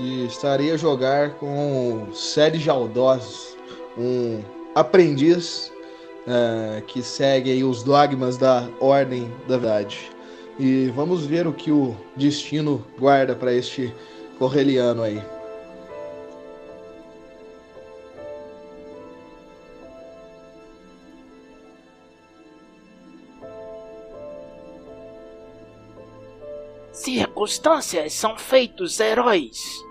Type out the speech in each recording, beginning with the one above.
e estarei a jogar com Sérgio Jaldosos, um aprendiz eh, que segue os dogmas da Ordem da Verdade. E vamos ver o que o destino guarda para este correliano aí. Circunstâncias são feitos heróis.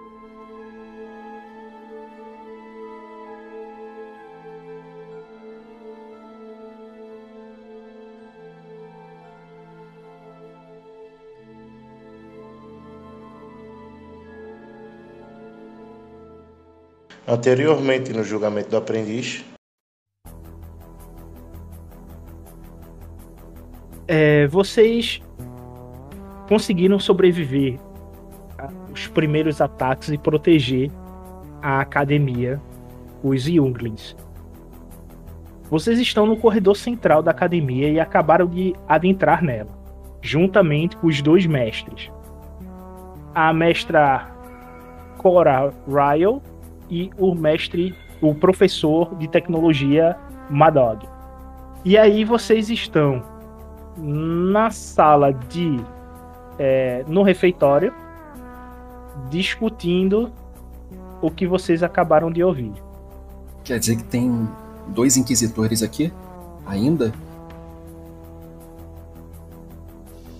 Anteriormente, no julgamento do aprendiz, É, vocês conseguiram sobreviver aos primeiros ataques e proteger a academia, os Younglings. Vocês estão no corredor central da academia e acabaram de adentrar nela, juntamente com os dois mestres. A mestra Cora Ryle e o mestre, o professor de tecnologia Madog. E aí vocês estão na sala de. é, no refeitório, discutindo o que vocês acabaram de ouvir. Quer dizer que tem dois inquisitores aqui? Ainda?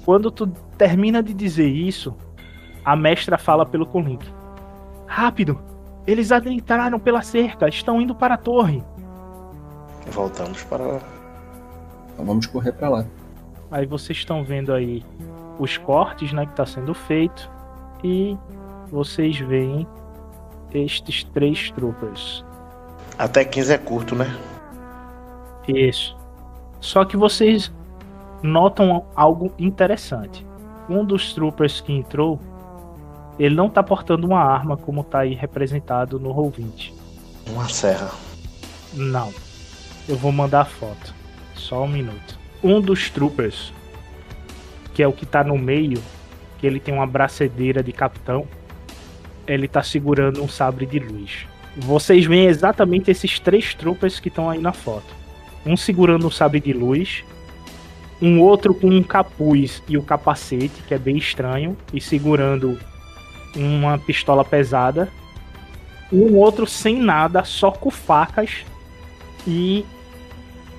Quando tu termina de dizer isso, a mestra fala pelo Colink. Rápido! Eles adentraram pela cerca, estão indo para a torre. voltamos para lá. Então vamos correr pra lá. Aí vocês estão vendo aí os cortes, né, que está sendo feito e vocês veem estes três troopers. Até 15 é curto, né? Isso. Só que vocês notam algo interessante. Um dos troopers que entrou, ele não tá portando uma arma como tá aí representado no Roll20. Uma serra. Não. Eu vou mandar a foto. Só um minuto. Um dos troopers, que é o que tá no meio, que ele tem uma bracedeira de capitão, ele tá segurando um sabre de luz. Vocês veem exatamente esses três troopers que estão aí na foto. Um segurando um sabre de luz, um outro com um capuz e o capacete, que é bem estranho, e segurando uma pistola pesada. Um outro sem nada, só com facas e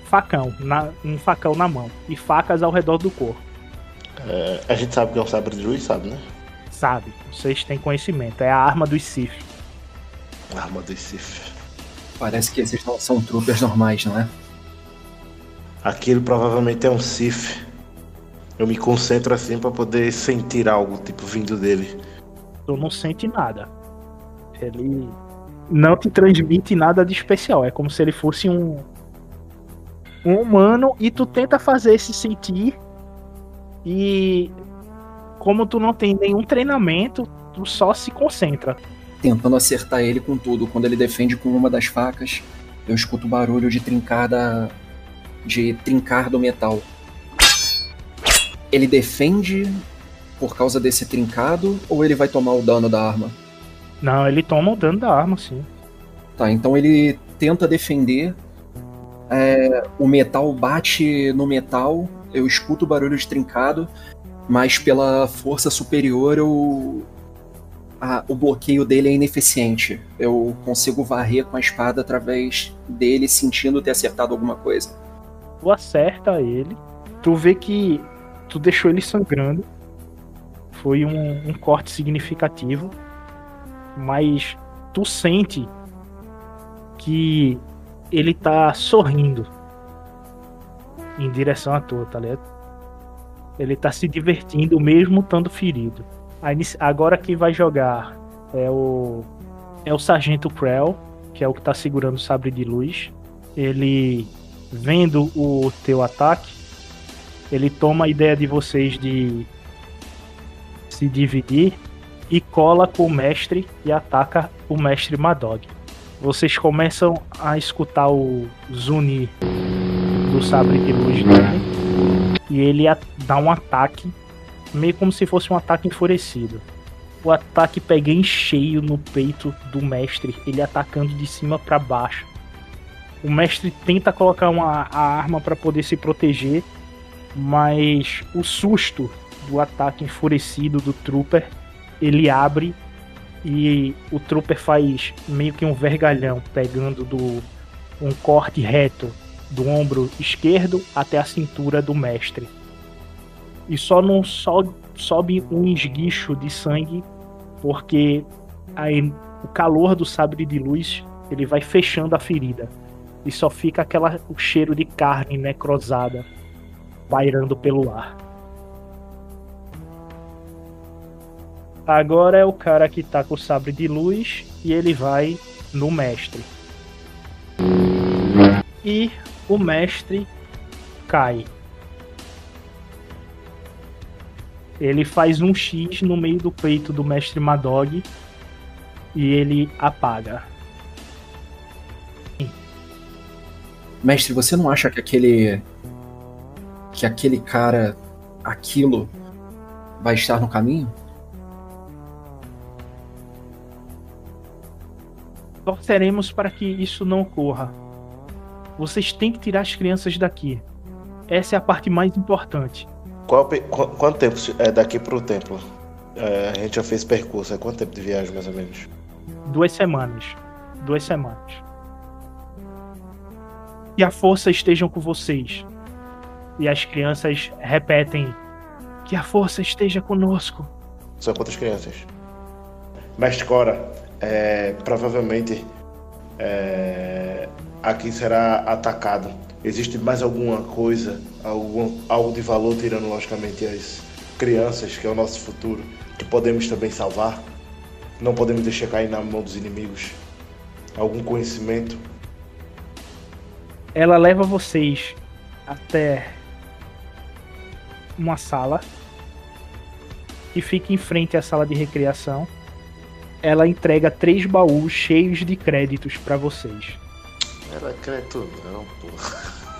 facão, na- um facão na mão e facas ao redor do corpo. É, a gente sabe que é um sabre de luz, sabe, né? Sabe? Vocês têm conhecimento. É a arma dos Sith. Arma do Sif. Parece que esses não são troopers normais, não é? Aquilo provavelmente é um Sif. Eu me concentro assim pra poder sentir algo, tipo, vindo dele. Tu não sente nada. Ele não te transmite nada de especial. É como se ele fosse um um humano e tu tenta fazer se sentir e como tu não tem nenhum treinamento, tu só se concentra. Tentando acertar ele com tudo. Quando ele defende com uma das facas, eu escuto barulho de trincar da. de trincar do metal. ele defende por causa desse trincado ou ele vai tomar o dano da arma? Não, ele toma o dano da arma, sim. Tá, então ele tenta defender. É, o metal bate no metal, eu escuto o barulho de trincado, mas pela força superior eu, a- o bloqueio dele é ineficiente. Eu consigo varrer com a espada através dele, sentindo ter acertado alguma coisa. Tu acerta ele. Tu vê que tu deixou ele sangrando. Foi um, um corte significativo. Mas tu sente que ele tá sorrindo em direção a tu, tá ligado? Ele tá se divertindo mesmo estando ferido. Agora quem vai jogar é o é o Sargento Krell, que é o que tá segurando o sabre de luz. Ele vendo o teu ataque, ele toma a ideia de vocês de se dividir e cola com o mestre e ataca o mestre Madog. Vocês começam a escutar o zuni do sabre de luz dele e ele dá um ataque, meio como se fosse um ataque enfurecido. O ataque pega em cheio no peito do mestre, ele atacando de cima para baixo. O mestre tenta colocar uma, a arma para poder se proteger, mas o susto do ataque enfurecido do Trooper, ele abre e o Trooper faz meio que um vergalhão, pegando do um corte reto do ombro esquerdo até a cintura do mestre. E só não so- sobe um esguicho de sangue, porque aí o calor do sabre de luz ele vai fechando a ferida e só fica aquela o cheiro de carne necrosada pairando pelo ar. Agora é o cara que tá com o sabre de luz e ele vai no mestre. E o mestre cai. Ele faz um X no meio do peito do mestre Madog e ele apaga. Mestre, você não acha que aquele. que aquele cara. aquilo. vai estar no caminho? Torceremos para que isso não ocorra. Vocês têm que tirar as crianças daqui. Essa é a parte mais importante. Qual, quanto tempo é daqui pro templo? É, a gente já fez percurso, é quanto tempo de viagem mais ou menos? Duas semanas. Duas semanas. Que a força estejam com vocês. E as crianças repetem: Que a força esteja conosco. São quantas crianças? Mestre Cora, é, provavelmente é, aqui será atacado. Existe mais alguma coisa, algum, algo de valor, tirando logicamente as crianças, que é o nosso futuro, que podemos também salvar? Não podemos deixar cair na mão dos inimigos? Algum conhecimento? Ela leva vocês até uma sala e fica em frente à sala de recreação. Ela entrega três baús cheios de créditos para vocês. Ela quer tudo, não, pô.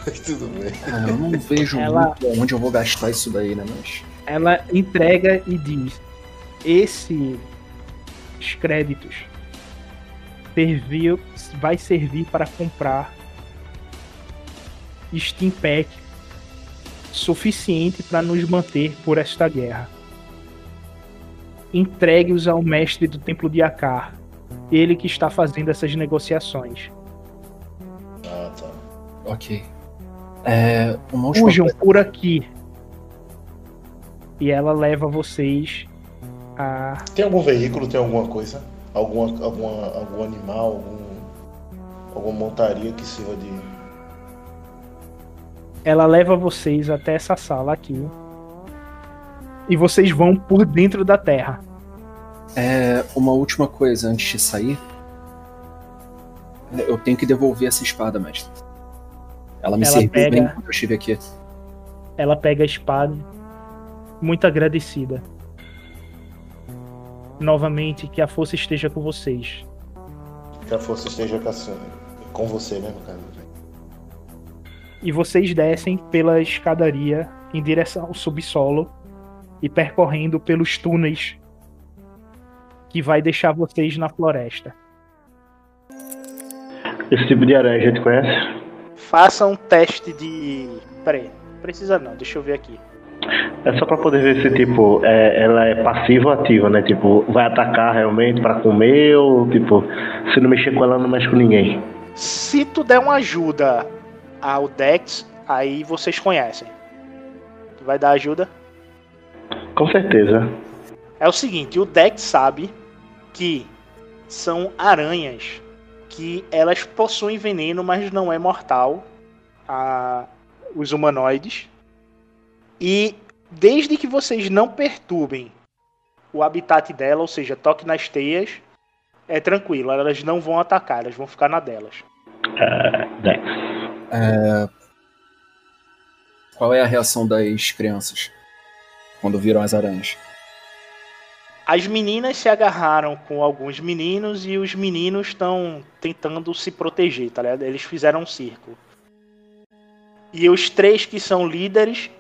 Tudo bem. Ah, eu não vejo Ela- muito onde eu vou gastar isso daí, né? Mas. Ela entrega e diz: Esses créditos serviu, vai servir para comprar Steam Pack suficiente para nos manter por esta guerra. Entregue-os ao mestre do Templo de Akar, ele que está fazendo essas negociações. Ah, tá. Ok. É. Fujam coisa. por aqui. E ela leva vocês a Tem algum veículo, tem alguma coisa? Alguma, alguma, algum animal, algum, alguma montaria que sirva de. ela leva vocês até essa sala aqui. E vocês vão por dentro da terra. É, uma última coisa antes de sair. É, Eu tenho que devolver essa espada, mestre. Ela me Ela serviu pega- bem quando eu estive aqui. Ela pega a espada, muito agradecida. Novamente, que a força esteja com vocês. Que a força esteja com, a- com você, né, no caso. E vocês descem pela escadaria em direção ao subsolo e percorrendo pelos túneis que vai deixar vocês na floresta. Esse tipo de aranha a gente conhece? Faça um teste de. Peraí, precisa não, deixa eu ver aqui. É só pra poder ver se, tipo, é, ela é passiva ou ativa, né? Tipo, vai atacar realmente pra comer ou, tipo, se não mexer com ela, não mexe com ninguém. Se tu der uma ajuda ao Dex, aí vocês conhecem. Tu vai dar ajuda? Com certeza. É o seguinte, o Dex sabe que são aranhas que elas possuem veneno, mas não é mortal a os humanoides. E desde que vocês não perturbem o habitat dela, ou seja, toque nas teias, é tranquilo, elas não vão atacar, elas vão ficar na delas. É, Dex. É, Qual é a reação das crianças quando viram as aranhas? As meninas se agarraram com alguns meninos e os meninos estão tentando se proteger, tá ligado? Eles fizeram um círculo. E os três que são líderes,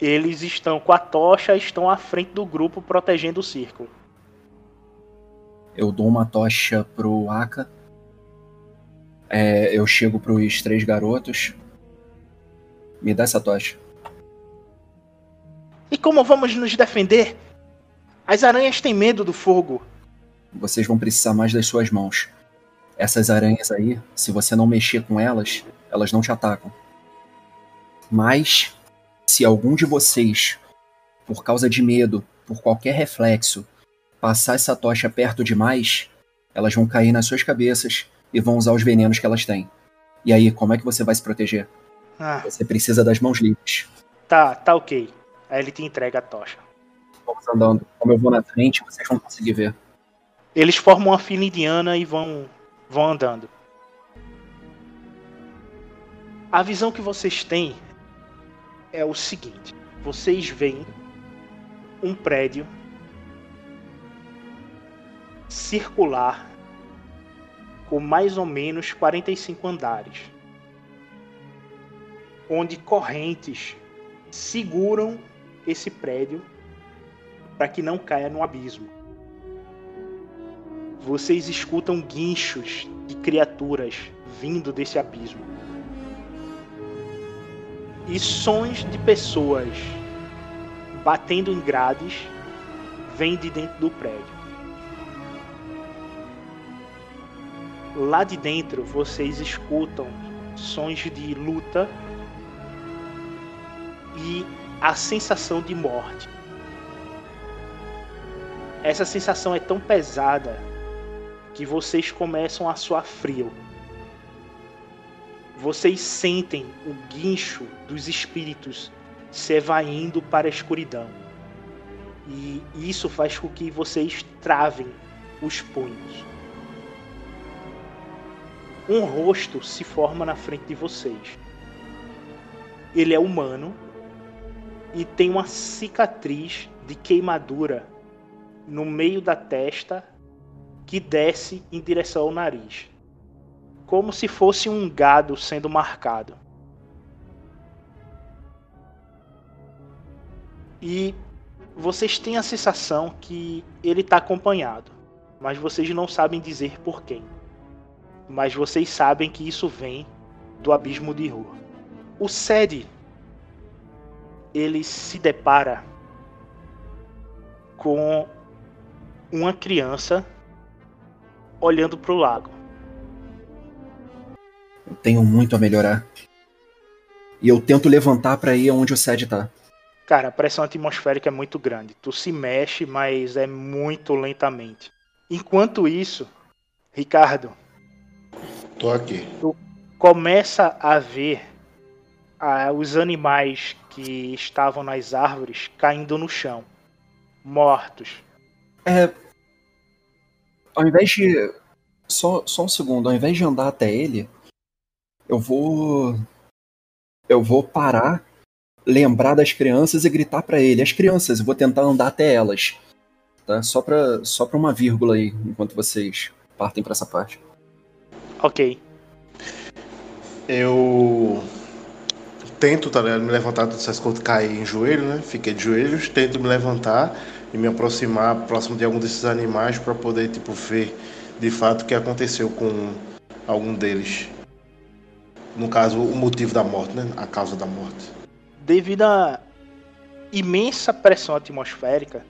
eles estão com a tocha, estão à frente do grupo protegendo o círculo. Eu dou uma tocha pro Aka. É, eu chego pros três garotos. Me dá essa tocha. E como vamos nos defender? As aranhas têm medo do fogo. Vocês vão precisar mais das suas mãos. Essas aranhas aí, se você não mexer com elas, elas não te atacam. Mas, se algum de vocês, por causa de medo, por qualquer reflexo, passar essa tocha perto demais, elas vão cair nas suas cabeças e vão usar os venenos que elas têm. E aí, como é que você vai se proteger? Ah, Você precisa das mãos livres. tá, tá ok. Aí ele te entrega a tocha. Vamos andando. Como eu vou na frente, vocês vão conseguir ver. Eles formam uma fila indiana e vão, vão andando. A visão que vocês têm é o seguinte: vocês veem um prédio circular com mais ou menos 45 andares, onde correntes seguram esse prédio para que não caia no abismo. Vocês escutam guinchos de criaturas vindo desse abismo. E sons de pessoas batendo em grades vêm de dentro do prédio. Lá de dentro vocês escutam sons de luta e a sensação de morte. Essa sensação é tão pesada que vocês começam a suar frio. Vocês sentem o guincho dos espíritos se evaindo para a escuridão. E isso faz com que vocês travem os punhos. Um rosto se forma na frente de vocês. Ele é humano e tem uma cicatriz de queimadura no meio da testa que desce em direção ao nariz, como se fosse um gado sendo marcado. E vocês têm a sensação que ele está acompanhado, mas vocês não sabem dizer por quem. Mas vocês sabem que isso vem do abismo de rua. O Sede ele se depara com uma criança olhando para o lago. Eu tenho muito a melhorar. E eu tento levantar pra ir aonde o Sed tá. Cara, a pressão atmosférica é muito grande. Tu se mexe, mas é muito lentamente. Enquanto isso, Ricardo, Tô aqui. começa a ver ah, os animais que estavam nas árvores caindo no chão, mortos. É. Ao invés de. Só, só um segundo, ao invés de andar até ele, eu vou. Eu vou parar, lembrar das crianças e gritar pra ele. As crianças, eu vou tentar andar até elas. Tá? Só pra, só pra uma vírgula aí, enquanto vocês partem pra essa parte. Ok. Eu tento, tá? Me levantar, tu dissesse quando caí em joelho, né? Fiquei de joelhos, tento me levantar e me aproximar próximo de algum desses animais para poder, tipo, ver de fato o que aconteceu com algum deles. No caso, o motivo da morte, né? A causa da morte. Devido à imensa pressão atmosférica,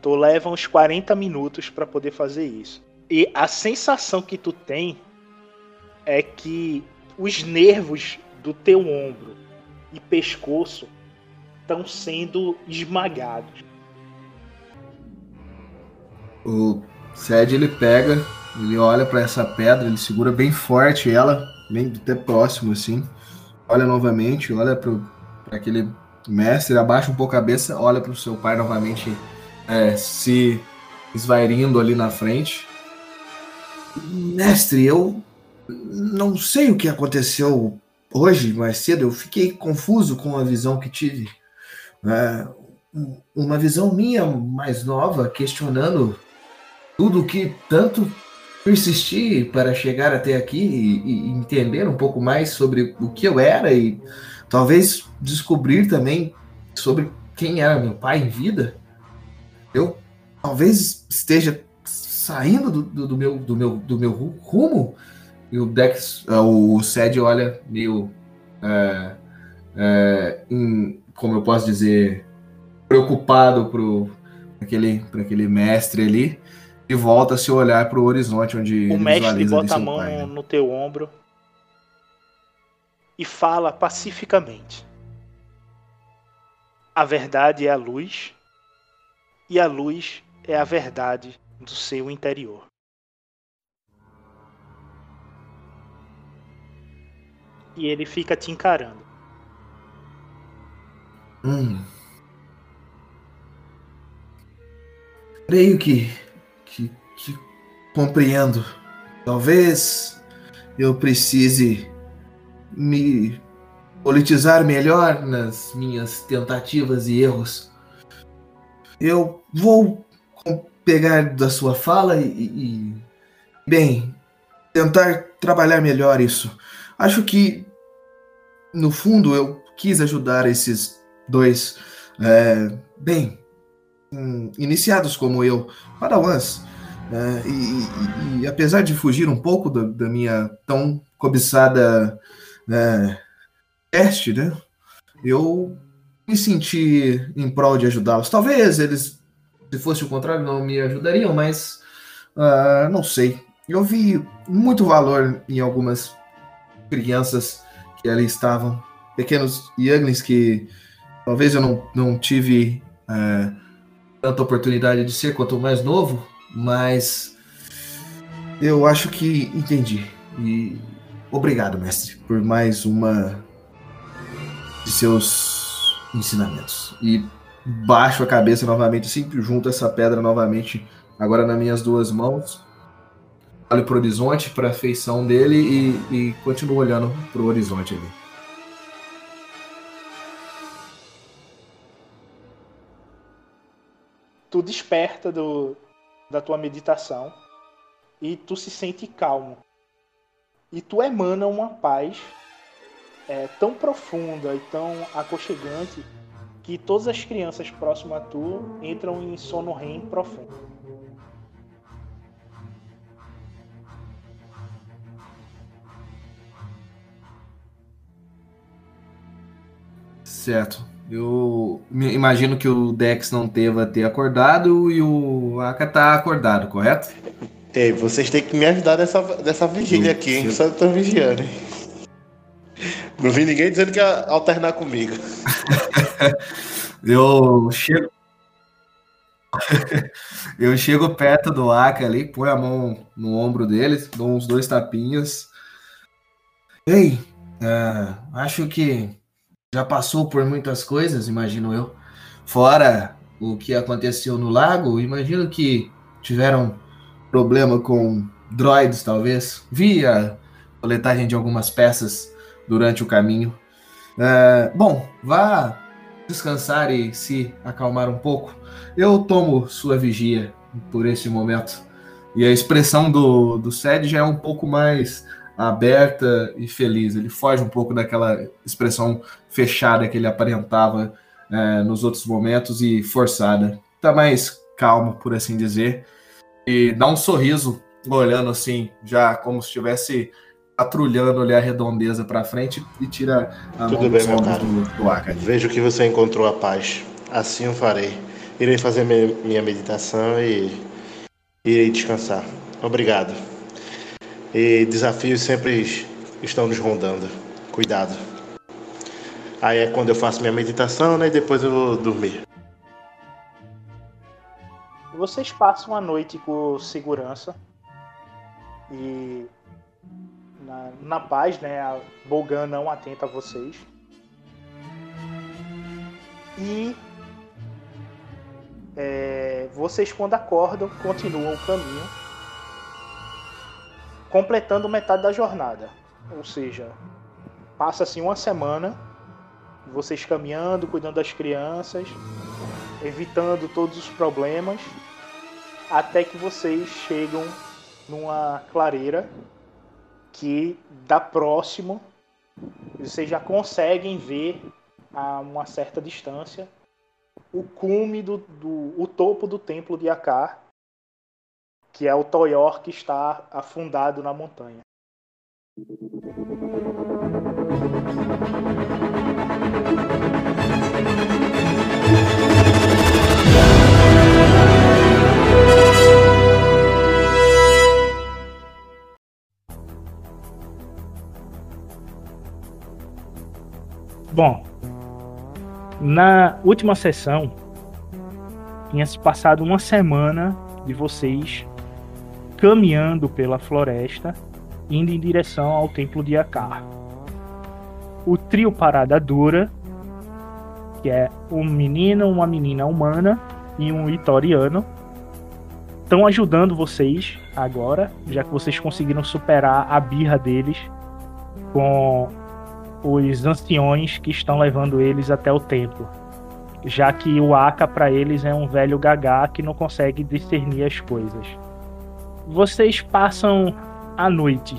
tu leva uns 40 minutos para poder fazer isso. E a sensação que tu tem é que os nervos do teu ombro e pescoço estão sendo esmagados. O Sed ele pega, ele olha para essa pedra, ele segura bem forte ela, bem até próximo assim. Olha novamente, olha para aquele mestre, abaixa um pouco a cabeça, olha para o seu pai novamente é, se esvairindo ali na frente. Mestre, eu não sei o que aconteceu hoje, mais cedo. Eu fiquei confuso com a visão que tive. É, uma visão minha mais nova, questionando tudo que tanto persisti para chegar até aqui e, e, entender um pouco mais sobre o que eu era e talvez descobrir também sobre quem era meu pai em vida. Eu talvez esteja saindo do, do, do meu, do, meu, do meu rumo e o Dex, uh, o Sed olha meio. Uh, uh, em, como eu posso dizer, preocupado para aquele, aquele mestre ali e volta a se olhar para o horizonte onde o mestre bota a mão pai, né? no teu ombro e fala pacificamente. A verdade é a luz e a luz é a verdade do seu interior. E ele fica te encarando. Hum. Creio que, que, que compreendo. Talvez eu precise me politizar melhor nas minhas tentativas e erros. Eu vou pegar da sua fala e, e, bem, tentar trabalhar melhor isso. Acho que, no fundo, eu quis ajudar esses dois, é, bem, um, iniciados como eu, padawans. É, e, e, e, apesar de fugir um pouco da, da minha tão cobiçada é, né? Eu me senti em prol de ajudá-los. Talvez eles, se fosse o contrário, não me ajudariam, mas uh, não sei. Eu vi muito valor em algumas crianças que ali estavam, pequenos younglings que talvez eu não, não tive uh, tanta oportunidade de ser quanto mais novo, mas eu acho que entendi. E obrigado, mestre, por mais uma de seus ensinamentos. E baixo a cabeça novamente, sempre junto essa pedra novamente, agora nas minhas duas mãos. Olho para o horizonte, para a feição dele e, e continuo olhando para o horizonte ali. Tu desperta do, da tua meditação e tu se sente calmo. E tu emana uma paz é, tão profunda e tão aconchegante que todas as crianças próximas a tu entram em sono REM profundo. Certo. Eu imagino que o Dex não teve ter acordado e o Aka tá acordado, correto? Ei, vocês têm que me ajudar nessa, nessa vigília aqui, hein? Só tô vigiando. Não vi ninguém dizendo que ia alternar comigo. eu chego. eu chego perto do Aka ali, põe a mão no ombro dele, dou uns dois tapinhas. Ei, uh, acho que já passou por muitas coisas, imagino eu. Fora o que aconteceu no lago, imagino que tiveram problema com droids, talvez. Vi a coletagem de algumas peças durante o caminho. Uh, bom, vá descansar e se acalmar um pouco. Eu tomo sua vigia por esse momento. E a expressão do, do Sed já é um pouco mais aberta e feliz. Ele foge um pouco daquela expressão fechada que ele aparentava é, nos outros momentos e forçada. Tá mais calmo, por assim dizer, e dá um sorriso olhando assim, já como se estivesse patrulhando ali a redondeza para frente e tira a Tudo mão bem, meu caro. do, do. Vejo que você encontrou a paz. Assim eu farei. Irei fazer minha meditação e irei descansar. Obrigado. E desafios sempre estão nos rondando. Cuidado. Aí é quando eu faço minha meditação, né? E depois eu vou dormir. Vocês passam a noite com segurança e na, na paz, né? A não atenta a vocês. E é, vocês, quando acordam, continuam o caminho, completando metade da jornada. Ou seja, passa-se uma semana, vocês caminhando, cuidando das crianças, evitando todos os problemas, até que vocês chegam numa clareira que dá próximo, vocês já conseguem ver a uma certa distância o cume do, do o topo do templo de Akar, que é o Toyor que está afundado na montanha. Bom, na última sessão tinha se passado uma semana de vocês caminhando pela floresta, indo em direção ao templo de Akar. O trio Parada Dura, que é um menino, uma menina humana e um itoriano, estão ajudando vocês agora, já que vocês conseguiram superar a birra deles com os anciões que estão levando eles até o templo. Já que o Aka para eles é um velho gagá que não consegue discernir as coisas. Vocês passam a noite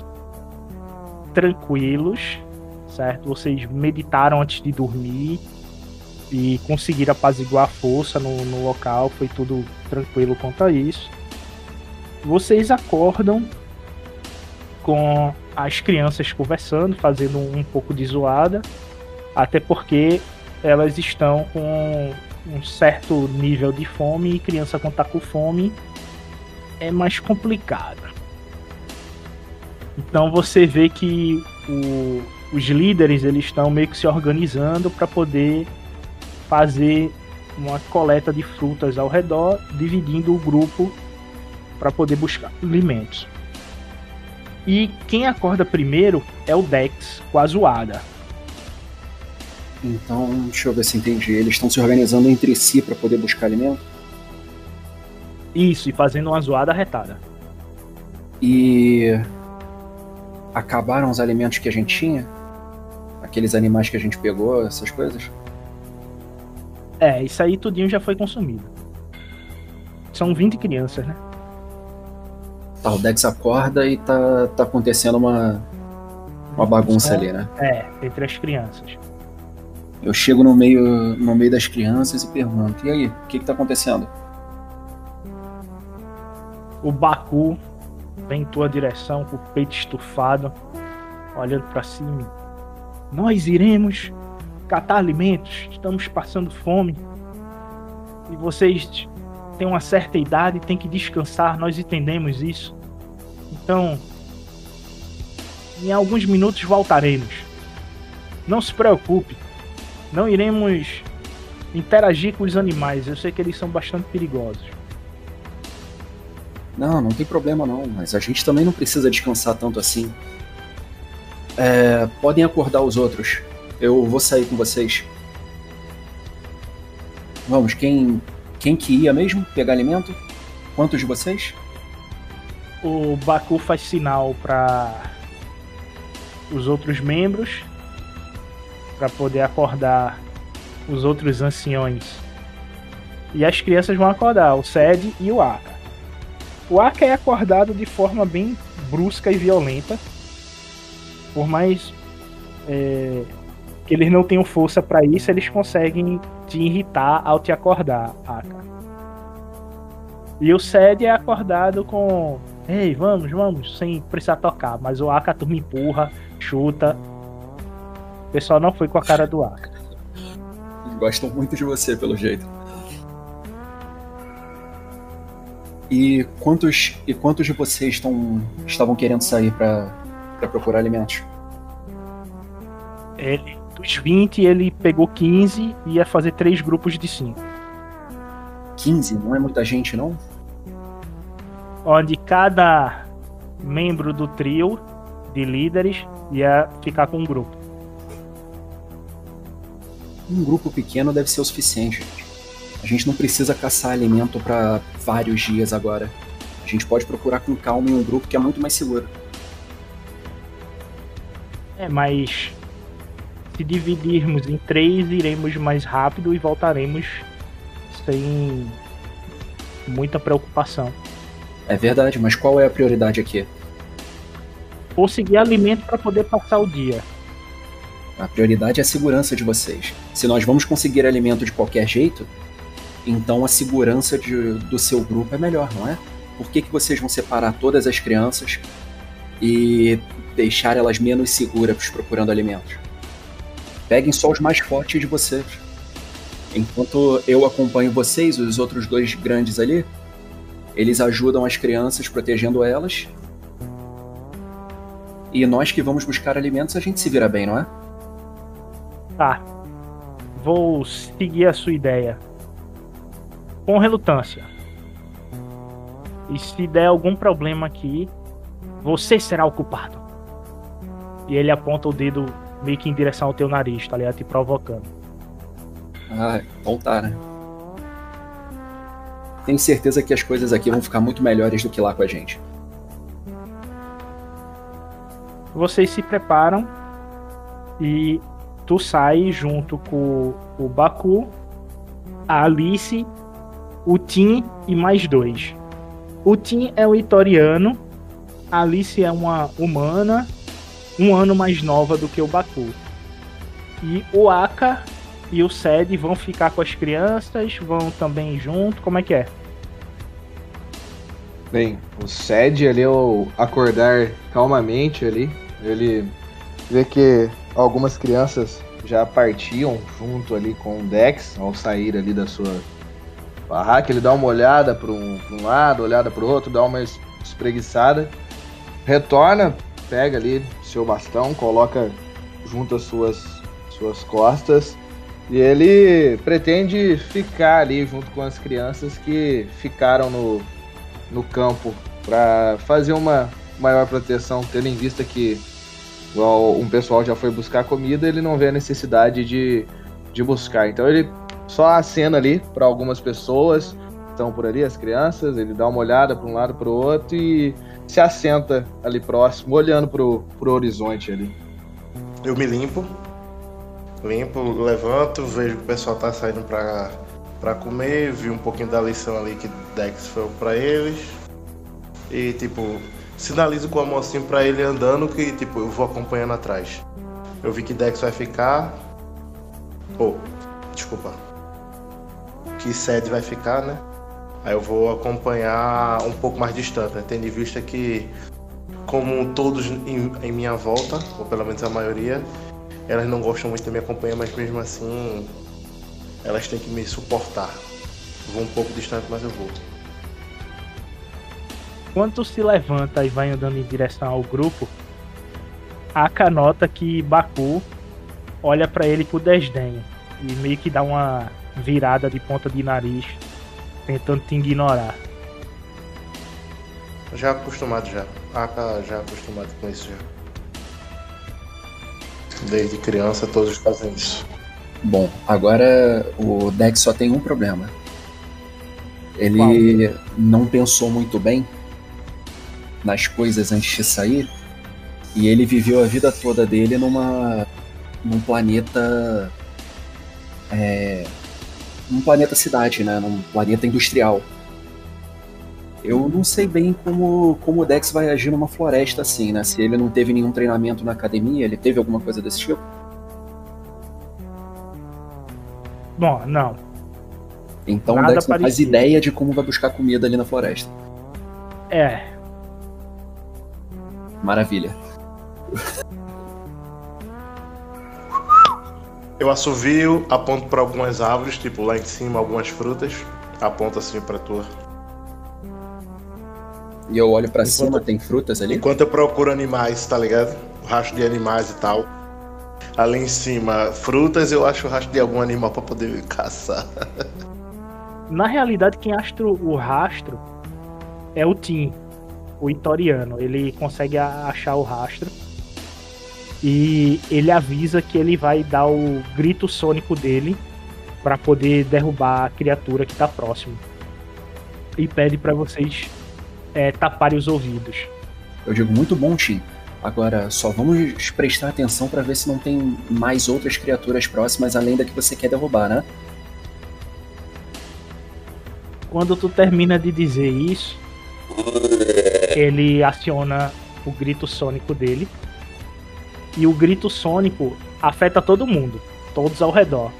tranquilos, certo? Vocês meditaram antes de dormir e conseguiram apaziguar a força no, no local, foi tudo tranquilo quanto a isso. Vocês acordam com as crianças conversando, fazendo um pouco de zoada, até porque elas estão com um certo nível de fome e criança quando tá com fome é mais complicado. Então você vê que o- os líderes eles estão meio que se organizando para poder fazer uma coleta de frutas ao redor, dividindo o grupo para poder buscar alimentos. E quem acorda primeiro é o Dex com a zoada. Então, deixa eu ver se entendi. Eles estão se organizando entre si para poder buscar alimento. Isso, e fazendo uma zoada retada. E acabaram os alimentos que a gente tinha? Aqueles animais que a gente pegou, essas coisas? É, isso aí tudinho já foi consumido. São 20 crianças, né? Tá, o Dex acorda e tá, tá acontecendo uma, uma bagunça ali, né? É, entre as crianças. Eu chego no meio, no meio das crianças e pergunto: e aí, o que que tá acontecendo? O Baku vem em tua direção com o peito estufado, olhando pra cima. Nós iremos catar alimentos, estamos passando fome. E vocês têm uma certa idade, têm que descansar, nós entendemos isso. Então, em alguns minutos voltaremos. Não se preocupe, não iremos interagir com os animais, eu sei que eles são bastante perigosos. Não, não tem problema não, mas a gente também não precisa descansar tanto assim. É, podem acordar os outros. Eu vou sair com vocês. Vamos, quem quem que ia mesmo pegar alimento? Quantos de vocês? o Baku faz sinal para os outros membros para poder acordar os outros anciões. E as crianças vão acordar, o Sed e o Aka. O Aka é acordado de forma bem brusca e violenta por mais é, que eles não tenham força pra isso, eles conseguem te irritar ao te acordar, Aka. E o Sed é acordado com. Ei, vamos, vamos, sem precisar tocar. Mas o Aka tu me empurra, chuta. O pessoal não foi com a cara do Aka. Gostam muito de você, pelo jeito. E quantos, e quantos de vocês estão, estavam querendo sair pra pra procurar alimentos? Ele, dos 20, ele pegou 15 e ia fazer três grupos de 5. 15? Não é muita gente, não? Onde cada membro do trio de líderes ia ficar com um grupo. Um grupo pequeno deve ser o suficiente. A gente não precisa caçar alimento pra vários dias agora. A gente pode procurar com calma em um grupo que é muito mais seguro. É, mas se dividirmos em três, iremos mais rápido e voltaremos sem muita preocupação. É verdade, mas qual é a prioridade aqui? Conseguir alimento para poder passar o dia. A prioridade é a segurança de vocês. Se nós vamos conseguir alimento de qualquer jeito, então a segurança de- do seu grupo é melhor, não é? Por que, que vocês vão separar todas as crianças e deixar elas menos seguras procurando alimentos? Peguem só os mais fortes de vocês. Enquanto eu acompanho vocês, os outros dois grandes ali, eles ajudam as crianças protegendo elas. E nós que vamos buscar alimentos, a gente se vira bem, não é? Tá. Vou seguir a sua ideia. Com relutância. E se der algum problema aqui, você será o culpado. E ele aponta o dedo meio que em direção ao teu nariz, tá ligado? Te provocando. Ah, tá, né? Tenho certeza que as coisas aqui vão ficar muito melhores do que lá com a gente. Vocês se preparam e tu sai junto com o Baku, a Alice, o Tim e mais dois. O Tim é o Itoriano, a Alice é uma humana, um ano mais nova do que o Baku. E o Aka e o Sed vão ficar com as crianças, vão também junto, como é que é? Bem, o Sed ali ao acordar calmamente ali, ele vê que algumas crianças já partiam junto ali com o Dex ao sair ali da sua barraca. Ele dá uma olhada para um, um lado, olhada para o outro, dá uma es- espreguiçada, retorna, pega ali seu bastão, coloca junto às suas, suas costas e ele pretende ficar ali junto com as crianças que ficaram no, no campo para fazer uma maior proteção, tendo em vista que igual um pessoal já foi buscar comida, ele não vê a necessidade de, de buscar. Então ele só acena ali para algumas pessoas estão por ali, as crianças, ele dá uma olhada para um lado para o outro e se assenta ali próximo, olhando pro, pro horizonte ali. Eu me limpo, limpo, levanto, vejo que o pessoal tá saindo pra comer, vi um pouquinho da lição ali que Dex foi pra eles. E tipo, sinalizo com a mão assim pra ele andando que tipo, eu vou acompanhando atrás. Eu vi que Dex vai ficar. Oh, desculpa. Que Sed vai ficar, né? Aí eu vou acompanhar um pouco mais distante, né? Tendo em vista que como todos em, em minha volta, ou pelo menos a maioria, elas não gostam muito da minha companhia, mas mesmo assim elas têm que me suportar. Vou um pouco distante, mas eu vou. Quando tu se levanta e vai andando em direção ao grupo, Aka nota que Baku olha pra ele com desdém e meio que dá uma virada de ponta de nariz, tentando te ignorar. Já acostumado já. Aka já acostumado com isso já. Desde criança todos fazem isso. Bom, agora o Dex só tem um problema. Ele não pensou muito bem nas coisas antes de sair e ele viveu a vida toda dele numa num planeta é, num planeta cidade, né? Num planeta industrial. Eu não sei bem como, como o Dex vai agir numa floresta assim, né? Se ele não teve nenhum treinamento na academia, ele teve alguma coisa desse tipo? Bom, não. Então Nada o Dex não faz ideia de como vai buscar comida ali na floresta. É. Maravilha. Eu assovio, aponto para algumas árvores, tipo lá em cima, algumas frutas. Aponto assim pra tua. E eu olho pra cima, tem frutas ali? Enquanto eu procuro animais, tá ligado? O rastro de animais e tal. Ali em cima, frutas, eu acho o rastro de algum animal pra poder caçar. Na realidade, quem acha o rastro é o Tim, o Itoriano. Ele consegue achar o rastro e ele avisa que ele vai dar o grito sônico dele para poder derrubar a criatura que tá próximo. E pede para vocês é, taparem os ouvidos. Eu digo, muito bom, Tim. Agora, só vamos prestar atenção pra ver se não tem mais outras criaturas próximas além da que você quer derrubar, né? Quando tu termina de dizer isso, ele aciona o grito sônico dele. E o grito sônico afeta todo mundo, todos ao redor.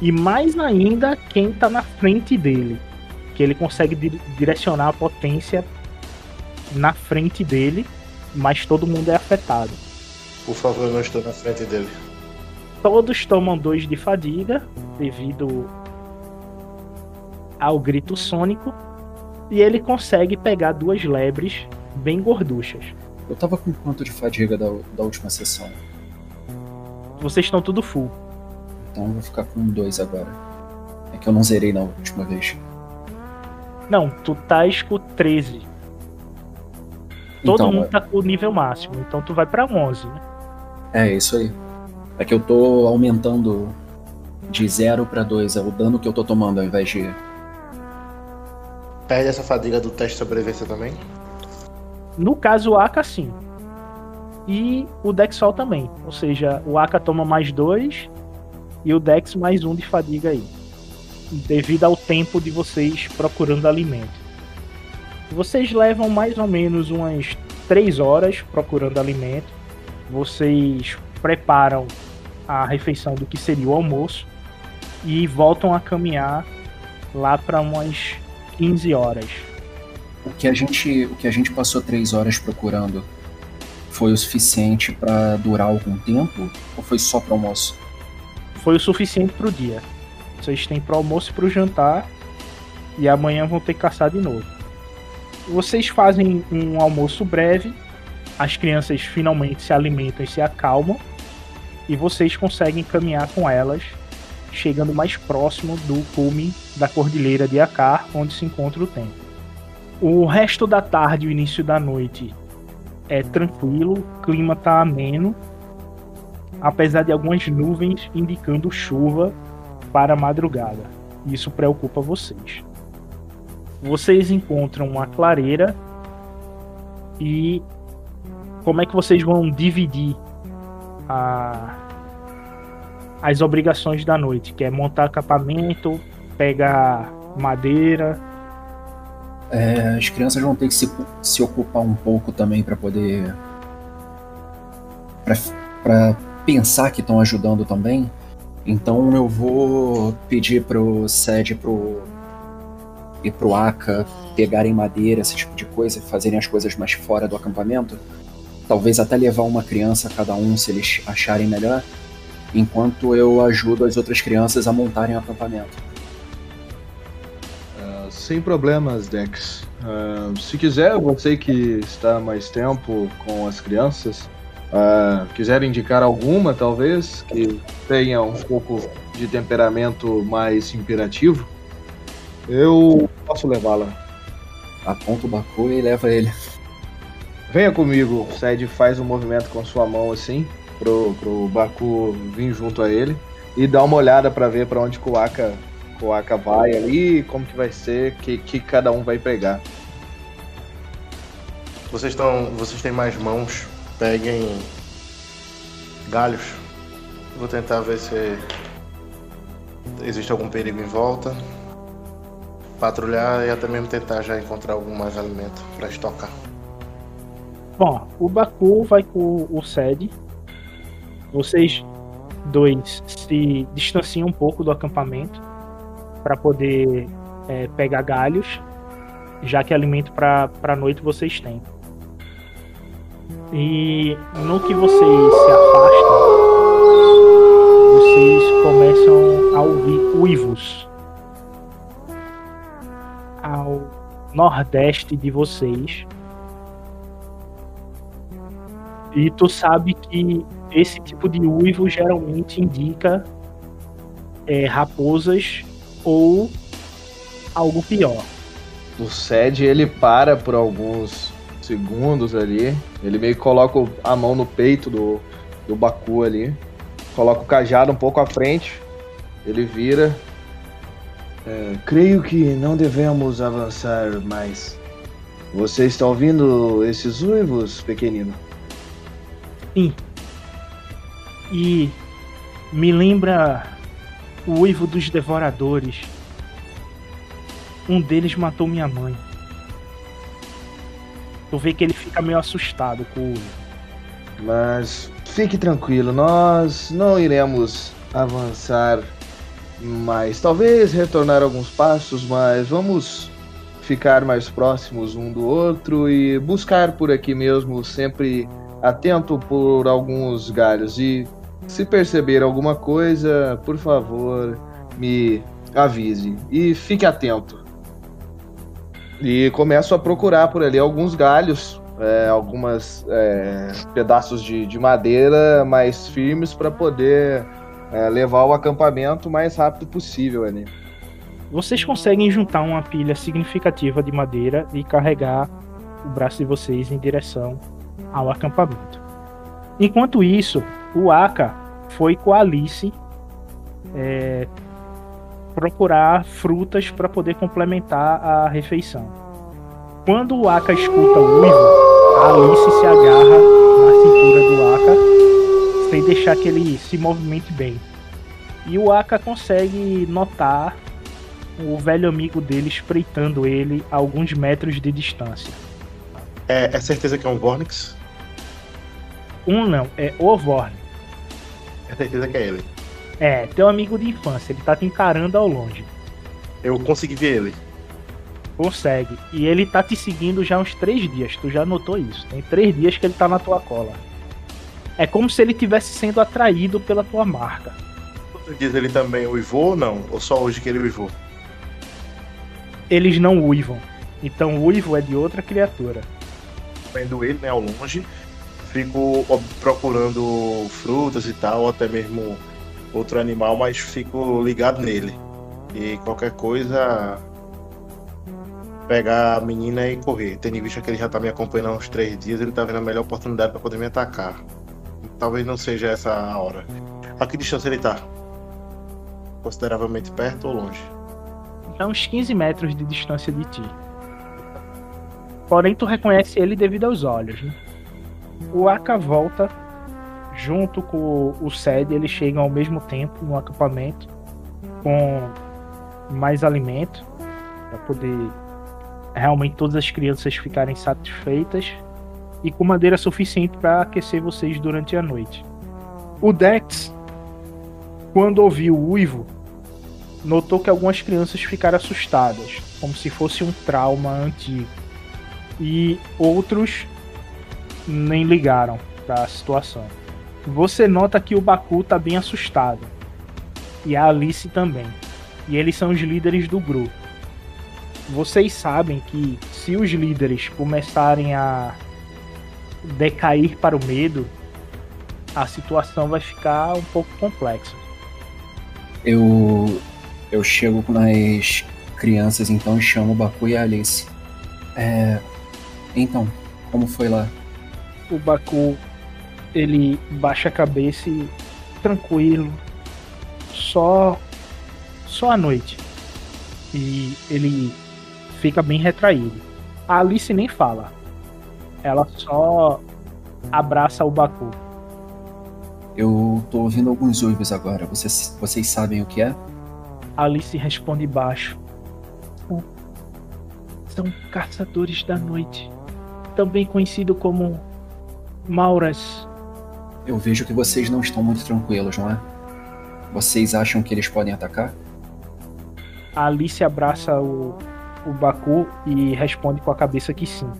E mais ainda quem tá na frente dele, que ele consegue di- direcionar a potência na frente dele, mas todo mundo é afetado. Por favor, não estou na frente dele. Todos tomam dois de fadiga devido ao grito sônico e ele consegue pegar duas lebres bem gorduchas. Eu tava com quanto de fadiga da, da última sessão? Vocês estão tudo full. Então eu vou ficar com dois agora. É que eu não zerei na última vez. Não, tu tás com 13. Todo Então, mundo tá com o nível máximo, então tu vai pra 11, né? É, isso aí. É que eu tô aumentando de 0 pra 2, é o dano que eu tô tomando ao invés de. Perde essa fadiga do teste de sobrevivência também? No caso, o Aka sim. E o Dexol também. Ou seja, o Aka toma mais dois e o Dex mais um de fadiga aí. Devido ao tempo de vocês procurando alimento. Vocês levam mais ou menos umas três horas procurando alimento. Vocês preparam a refeição do que seria o almoço e voltam a caminhar lá para umas 15 horas. O que a gente, o que a gente passou três horas procurando foi o suficiente pra durar algum tempo? Ou foi só pro almoço? foi o suficiente pro dia. Vocês têm pro almoço e pro jantar e amanhã vão ter que caçar de novo. Vocês fazem um almoço breve, as crianças finalmente se alimentam e se acalmam e vocês conseguem caminhar com elas, chegando mais próximo do cume da cordilheira de Akar, onde se encontra o templo. O resto da tarde e o início da noite é tranquilo, o clima tá ameno, apesar de algumas nuvens indicando chuva para a madrugada. Isso preocupa vocês. Vocês encontram uma clareira e como é que vocês vão dividir a- as obrigações da noite, que é montar acampamento, pegar madeira, É, as crianças vão ter que se, se ocupar um pouco também pra poder. pra pensar que estão ajudando também. Então eu vou pedir pro Sed pro, e pro Aka pegarem madeira, esse tipo de coisa, fazerem as coisas mais fora do acampamento. Talvez até levar uma criança cada um, se eles acharem melhor. Enquanto eu ajudo as outras crianças a montarem o acampamento. Sem problemas, Dex. Ah, se quiser, você que está mais tempo com as crianças, ah, quiser indicar alguma, talvez, que tenha um pouco de temperamento mais imperativo, eu posso levá-la. Aponta o Baku e leva ele. Venha comigo. O Sed faz um movimento com sua mão assim, pro, pro Baku vir junto a ele e dá uma olhada para ver para onde o Aka, que o Aka vai ali, como que vai ser, que, que cada um vai pegar. Vocês estão. Vocês têm mais mãos. Peguem galhos. Vou tentar ver se existe algum perigo em volta. patrulhar e até mesmo tentar já encontrar algum mais alimento para estocar. Bom, o Baku vai com o Sed. Vocês dois se distanciam um pouco do acampamento para poder é, pegar galhos, já que alimento para noite vocês têm. E no que vocês se afastam, vocês começam a ouvir uivos ao nordeste de vocês. E tu sabe que esse tipo de uivo geralmente indica é, raposas ou algo pior. O Sed ele para por alguns segundos ali. Ele meio que coloca a mão no peito do, do Baku ali. Coloca o cajado um pouco à frente. Ele vira. É, creio que não devemos avançar mais. Você está ouvindo esses uivos, pequenino? Sim. E me lembra o uivo dos devoradores. Um deles matou minha mãe. Tu vê que ele fica meio assustado com o uivo. Mas fique tranquilo, nós não iremos avançar mais. Talvez retornar alguns passos, mas vamos ficar mais próximos um do outro e buscar por aqui mesmo, sempre atento por alguns galhos. E se perceber alguma coisa, por favor, me avise e fique atento. E começo a procurar por ali alguns galhos, é, algumas é, pedaços de, de, madeira mais firmes para poder é, levar o acampamento o mais rápido possível ali. Vocês conseguem juntar uma pilha significativa de madeira e carregar o braço de vocês em direção ao acampamento. Enquanto isso, o Aka foi com a Alice é, procurar frutas para poder complementar a refeição. Quando o Aka escuta o uivo, a Alice se agarra na cintura do Aka sem deixar que ele se movimente bem. E o Aka consegue notar o velho amigo dele espreitando ele a alguns metros de distância. É, é certeza que é um Vornix? Um não, é o Vorn. É certeza que é ele. É, teu amigo de infância, ele tá te encarando ao longe. Eu consegui ver ele. Consegue. E ele tá te seguindo já há uns três dias, tu já notou isso. Tem três dias que ele tá na tua cola. É como se ele tivesse sendo atraído pela tua marca. Você diz ele também uivou ou não? Ou só hoje que ele uivou? Eles não uivam. Então o uivo é de outra criatura. Vendo ele, né, ao longe, fico procurando frutas e tal, ou até mesmo outro animal, mas fico ligado nele. E qualquer coisa, pegar a menina e correr. Tendo em vista que ele já tá me acompanhando há uns três dias, ele tá vendo a melhor oportunidade para poder me atacar. Talvez não seja essa a hora. A que distância ele tá? Consideravelmente perto ou longe? A uns 15 metros de distância de ti. Porém, tu reconhece ele devido aos olhos. Né? O Aka volta junto com o Sed, eles chegam ao mesmo tempo no acampamento com mais alimento para poder realmente todas as crianças ficarem satisfeitas e com madeira suficiente para aquecer vocês durante a noite. O Dex, quando ouviu o uivo, notou que algumas crianças ficaram assustadas, como se fosse um trauma antigo. E outros nem ligaram para a situação. Você nota que o Baku tá bem assustado. E a Alice também. E eles são os líderes do grupo. Vocês sabem que se os líderes começarem a decair para o medo, a situação vai ficar um pouco complexa. Eu eu chego nas crianças então chamo o Baku e a Alice. É, então, como foi lá? O Baku ele baixa a cabeça e tranquilo, só só à noite. E ele fica bem retraído. A Alice nem fala. Ela só abraça o Baku. Eu tô ouvindo alguns uivos agora. Vocês, vocês sabem o que é? Alice responde baixo. são, são caçadores da noite, também conhecido como Mauras. Eu vejo que vocês não estão muito tranquilos, não é? Vocês acham que eles podem atacar? A Alice abraça o, o Baku e responde com a cabeça que sim.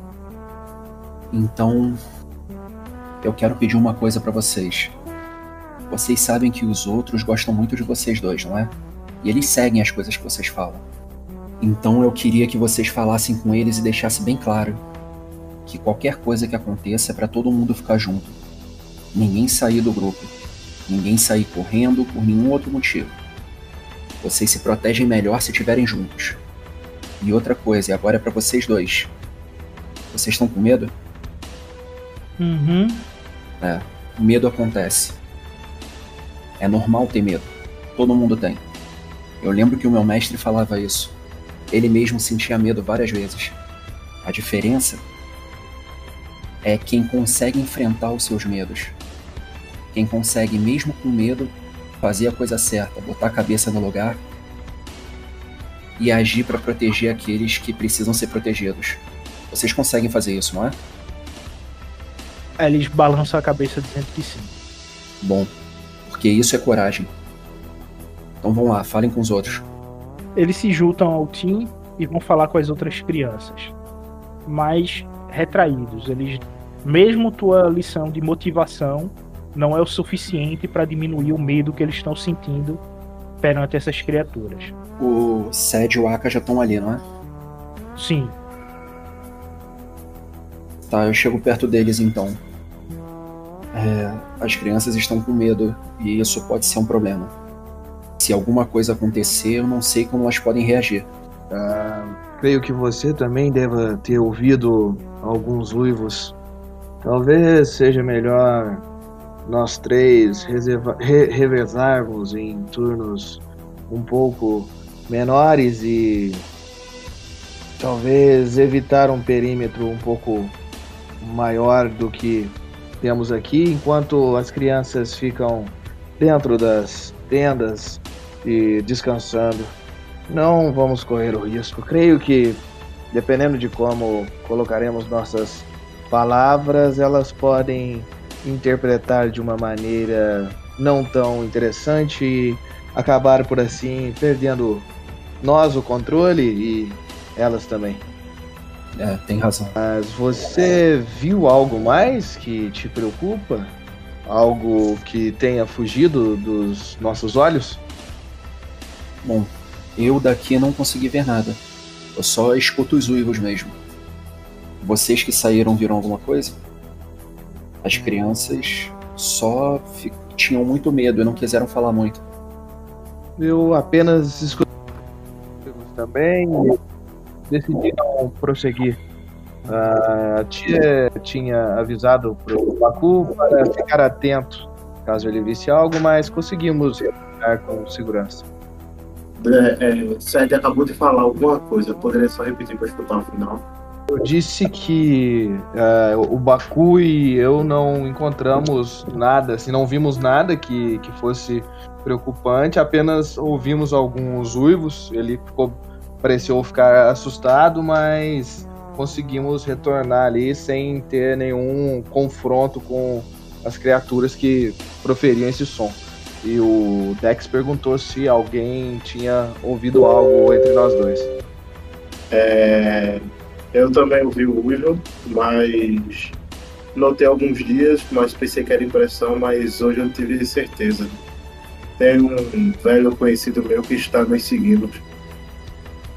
Então, eu quero pedir uma coisa pra vocês. Vocês sabem que os outros gostam muito de vocês dois, não é? E eles seguem as coisas que vocês falam. Então eu queria que vocês falassem com eles e deixassem bem claro que qualquer coisa que aconteça é pra todo mundo ficar junto. Ninguém sair do grupo. Ninguém sair correndo por nenhum outro motivo. Vocês se protegem melhor se estiverem juntos. E outra coisa, e agora é pra vocês dois. Vocês estão com medo? Uhum. É, medo acontece. É normal ter medo. Todo mundo tem. Eu lembro que o meu mestre falava isso. Ele mesmo sentia medo várias vezes. A diferença é quem consegue enfrentar os seus medos. Quem consegue, mesmo com medo, fazer a coisa certa, botar a cabeça no lugar e agir para proteger aqueles que precisam ser protegidos. Vocês conseguem fazer isso, não é? Aí eles balançam a cabeça dizendo que sim. Bom, porque isso é coragem. Então vão lá, falem com os outros. Eles se juntam ao Tim e vão falar com as outras crianças. Mas retraídos, eles mesmo tua lição de motivação não é o suficiente para diminuir o medo que eles estão sentindo perante essas criaturas. O Sed e o Aka já estão ali, não é? Sim, Tá, eu chego perto deles então. É, as crianças estão com medo e isso pode ser um problema. Se alguma coisa acontecer, eu não sei como elas podem reagir. Ah, creio que você também deva ter ouvido alguns uivos. Talvez seja melhor nós três reserva- re- revezarmos em turnos um pouco menores e talvez evitar um perímetro um pouco maior do que temos aqui, enquanto as crianças ficam dentro das tendas e descansando. Não vamos correr o risco. Creio que, dependendo de como colocaremos nossas palavras, elas podem interpretar de uma maneira não tão interessante e acabar por assim perdendo nós o controle e elas também. É, tem razão. Mas você viu algo mais que te preocupa? Algo que tenha fugido dos nossos olhos? Bom, eu daqui não consegui ver nada. Eu só escuto os uivos mesmo. Vocês que saíram viram alguma coisa? As crianças só fi- tinham muito medo e não quiseram falar muito. Eu apenas escutei também e decidi não prosseguir. A tia tinha avisado pro Baku para ficar atento caso ele visse algo, mas conseguimos ficar com segurança. É, é, Sérgio acabou de falar alguma coisa, eu poderia só repetir para escutar o final. Eu disse que eh, o Baku e eu não encontramos nada, assim, não vimos nada que, que fosse preocupante, apenas ouvimos alguns uivos, ele ficou, pareceu ficar assustado, mas conseguimos retornar ali sem ter nenhum confronto com as criaturas que proferiam esse som. E o Dex perguntou se alguém tinha ouvido algo entre nós dois. É, eu também ouvi o Weevil, mas notei alguns dias, mas pensei que era impressão, mas hoje eu tive certeza. Tem um velho conhecido meu que está nos seguindo.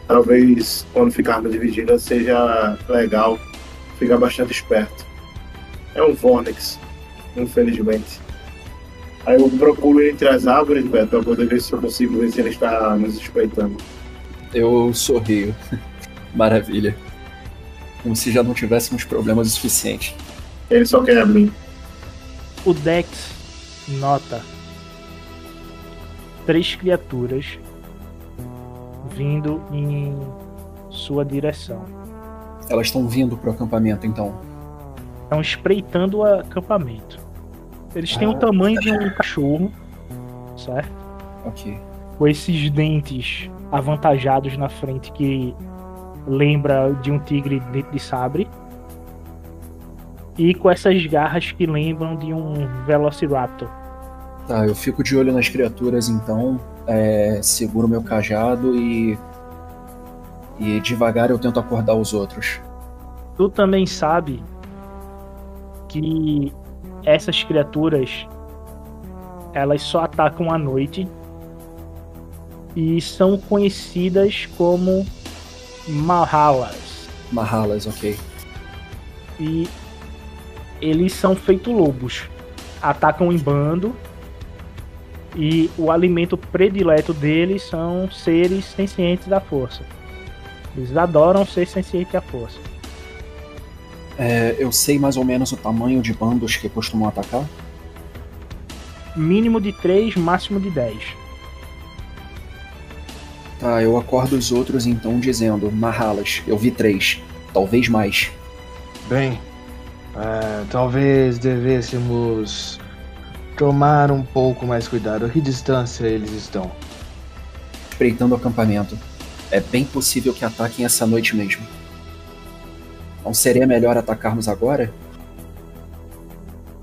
Talvez quando ficarmos divididos seja legal ficar bastante esperto. É um Vornex, infelizmente. Aí eu procuro entre as árvores, Beto, para poder ver se eu consigo ver se ele está nos espreitando. Eu sorrio. Maravilha. Como se já não tivéssemos problemas o suficiente. Ele só quer abrir. O Dex nota três criaturas vindo em sua direção. Elas estão vindo pro acampamento, então. Estão espreitando o acampamento. Eles têm o tamanho de um cachorro, certo? Ok. com esses dentes avantajados na frente que lembra de um tigre dentro de sabre. E com essas garras que lembram de um Velociraptor. Tá, eu fico de olho nas criaturas então, é, seguro meu cajado e. E devagar eu tento acordar os outros. Tu também sabe que essas criaturas elas só atacam à noite e são conhecidas como Mahalas. Mahalas, ok. E eles são feito lobos. Atacam em bando. E o alimento predileto deles são seres sencientes da força. Eles adoram ser sencientes da força. É, eu sei mais ou menos o tamanho de bandos que costumam atacar. Mínimo de 3, máximo de 10. Tá, eu acordo os outros então dizendo: Mahalas, eu vi três, talvez mais. Bem, é, talvez devêssemos tomar um pouco mais cuidado. A que distância eles estão? Espreitando o acampamento. É bem possível que ataquem essa noite mesmo. Não seria melhor atacarmos agora?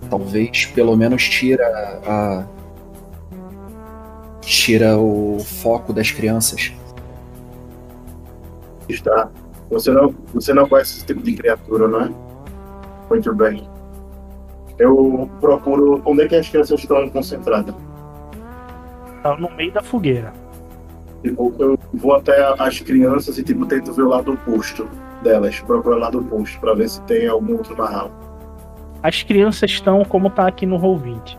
Talvez pelo menos tira a. Tira o foco das crianças. Está. Você não, você não conhece esse tipo de criatura, não é? Muito bem. Eu procuro onde é que as crianças estão concentradas. Tá no meio da fogueira. Tipo, eu vou até as crianças e tipo, tento ver o lado oposto delas. Procuro o lado oposto para ver se tem algum outro narral. As crianças estão como tá aqui no Roll20.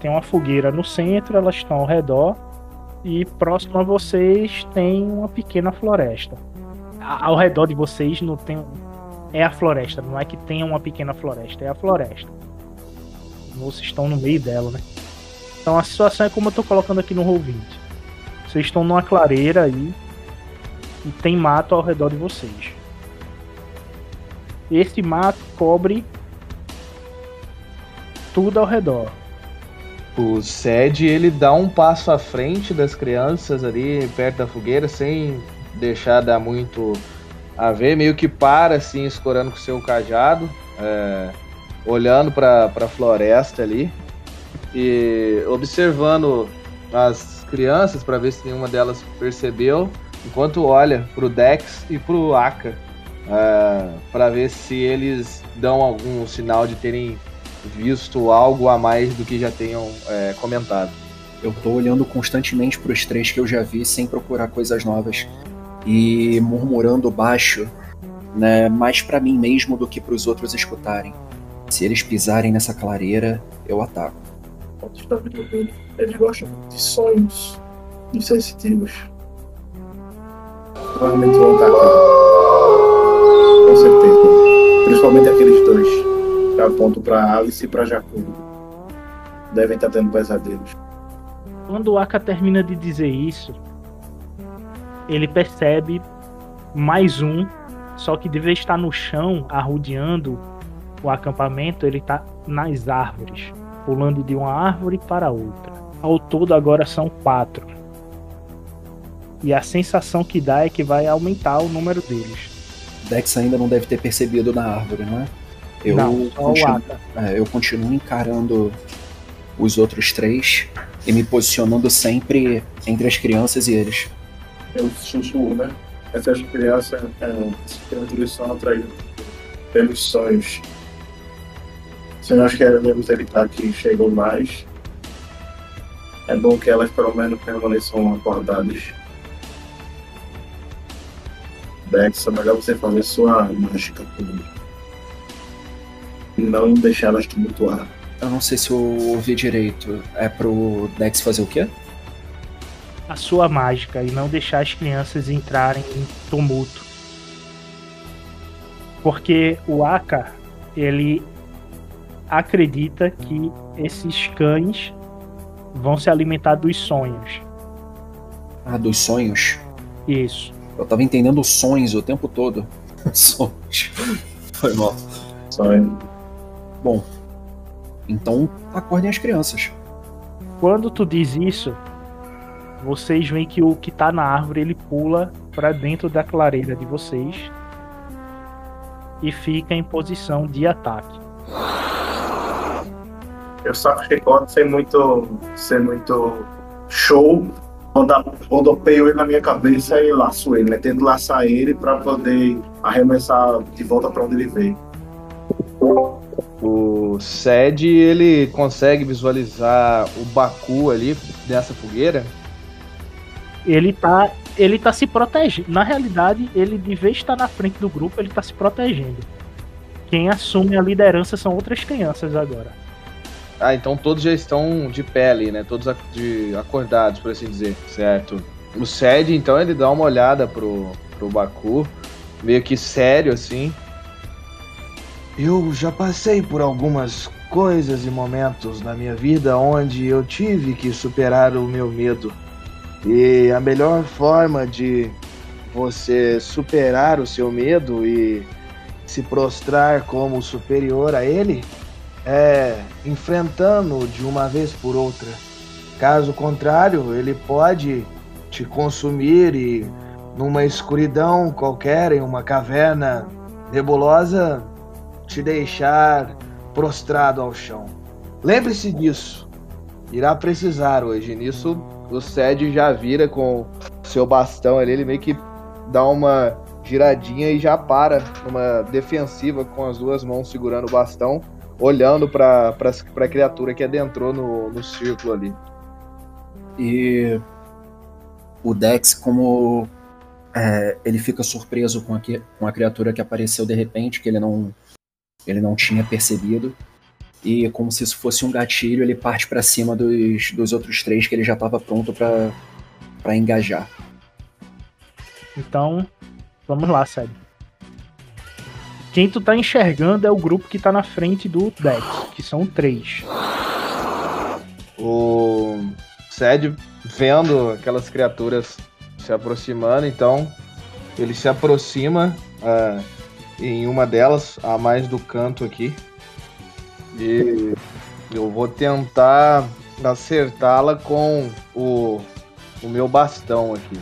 Tem uma fogueira no centro, elas estão ao redor. E próximo a vocês tem uma pequena floresta. Ao redor de vocês não tem. É a floresta, não é que tenha uma pequena floresta, é a floresta. Vocês estão no meio dela, né? Então a situação é como eu tô colocando aqui no Roll20. Vocês estão numa clareira aí. E tem mato ao redor de vocês. Esse mato cobre tudo ao redor. O Sed ele dá um passo à frente das crianças ali perto da fogueira, sem deixar dar muito a ver, meio que para assim, escorando com o seu cajado, é, olhando para a floresta ali e observando as crianças para ver se nenhuma delas percebeu, enquanto olha pro Dex e pro Aka para ver se eles dão algum sinal de terem visto algo a mais do que já tenham é, comentado. Eu tô olhando constantemente pros três que eu já vi sem procurar coisas novas e murmurando baixo, né, mais pra mim mesmo do que pros outros escutarem. Se eles pisarem nessa clareira, eu ataco. Está vendo bem, eles gostam de sonhos insensitivos. Provavelmente vão atacar. Com certeza. Principalmente aqueles dois. Que apontam pra Alice e pra Jacob. Devem estar tendo pesadelos. Quando o Aka termina de dizer isso, ele percebe mais um, só que de vez de estar no chão, arrodeando o acampamento, ele está nas árvores, pulando de uma árvore para outra. Ao todo agora são quatro. E a sensação que dá é que vai aumentar o número deles. Dex ainda não deve ter percebido na árvore, não é? Eu, não, continuo, é, eu continuo encarando os outros três e me posicionando sempre entre as crianças e eles. Eu sussurro, né? Essas crianças, é, essas criaturas são atraídas pelos sonhos. Se nós queremos evitar que cheguem mais, é bom que elas pelo menos permaneçam acordadas. Dex, é melhor você fazer sua mágica comigo. E não deixar elas tumultuar. Eu não sei se eu ouvi direito. É pro Dex fazer o quê? a sua mágica e não deixar as crianças entrarem em tumulto. Porque o Aka, ele acredita que esses cães vão se alimentar dos sonhos. Ah, dos sonhos. Isso. Eu tava entendendo os sonhos o tempo todo. sonhos. Foi mal. Sonho. Bom, então acordem as crianças. Quando tu diz isso, vocês veem que o que tá na árvore ele pula para dentro da clareira de vocês e fica em posição de ataque. Eu saco chicote sem muito, sem muito show. Rodopeio ele na minha cabeça e laço ele, né? Tento laçar ele pra poder arremessar de volta pra onde ele veio. O Sed, ele consegue visualizar o Baku ali nessa fogueira. Ele tá, ele tá se protegendo. Na realidade, ele de vez estar na frente do grupo, ele tá se protegendo. Quem assume a liderança são outras crianças agora. Ah, então todos já estão de pé ali, né? Todos acordados, por assim dizer. Certo. O Sed, então, ele dá uma olhada pro, pro Baku, meio que sério, assim. Eu já passei por algumas coisas e momentos na minha vida onde eu tive que superar o meu medo. E a melhor forma de você superar o seu medo e se prostrar como superior a ele é enfrentando de uma vez por outra. Caso contrário, ele pode te consumir e numa escuridão qualquer, em uma caverna nebulosa, te deixar prostrado ao chão. Lembre-se disso. Irá precisar hoje. Nisso, o Sed já vira com seu bastão ali, ele meio que dá uma giradinha e já para numa defensiva com as duas mãos segurando o bastão olhando pra, pra criatura que adentrou no, no círculo ali. E o Dex, como é, ele fica surpreso com a, com a criatura que apareceu de repente, que ele não, ele não tinha percebido. E como se isso fosse um gatilho, ele parte pra cima dos, dos outros três que ele já estava pronto pra pra engajar. Então, vamos lá, sério. Quem tu tá enxergando é o grupo que tá na frente do Dex, que são três. O Sed vendo aquelas criaturas se aproximando, então ele se aproxima ah, em uma delas, a mais do canto aqui. E eu vou tentar acertá-la com o, o meu bastão aqui.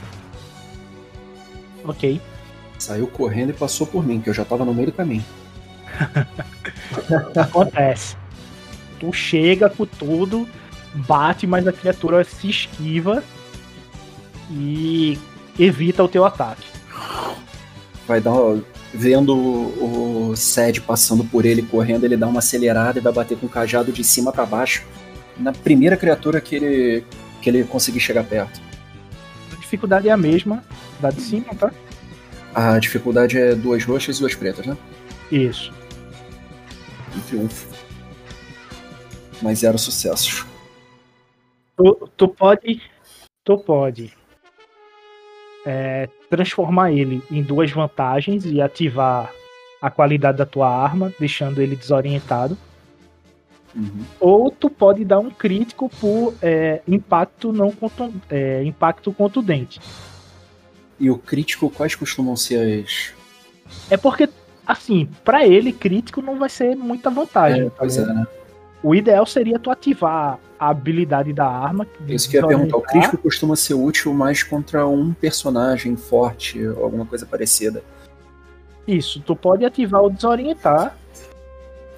Ok. Saiu correndo e passou por mim, que eu já tava no meio do caminho. Acontece. Tu chega com tudo, bate, mas a criatura se esquiva e evita o teu ataque. Vai dar. Vendo o, o Sed passando por ele correndo, ele dá uma acelerada e vai bater com o cajado de cima pra baixo. Na primeira criatura que ele, que ele conseguir chegar perto. A dificuldade é a mesma da de cima, tá? A dificuldade é duas roxas e duas pretas, né? Isso. Um triunfo. Mas zero sucessos. Tu, tu pode. Tu pode. É, transformar ele em duas vantagens e ativar a qualidade da tua arma, deixando ele desorientado. Uhum. Ou tu pode dar um crítico por é, impacto não é, impacto contundente. E o crítico, quais costumam ser as. É porque, assim, pra ele, crítico não vai ser muita vantagem. É, tá pois é, ligado? né? O ideal seria tu ativar a habilidade da arma. de Isso que eu ia perguntar. O crítico costuma ser útil mais contra um personagem forte ou alguma coisa parecida. Isso, tu pode ativar o desorientar.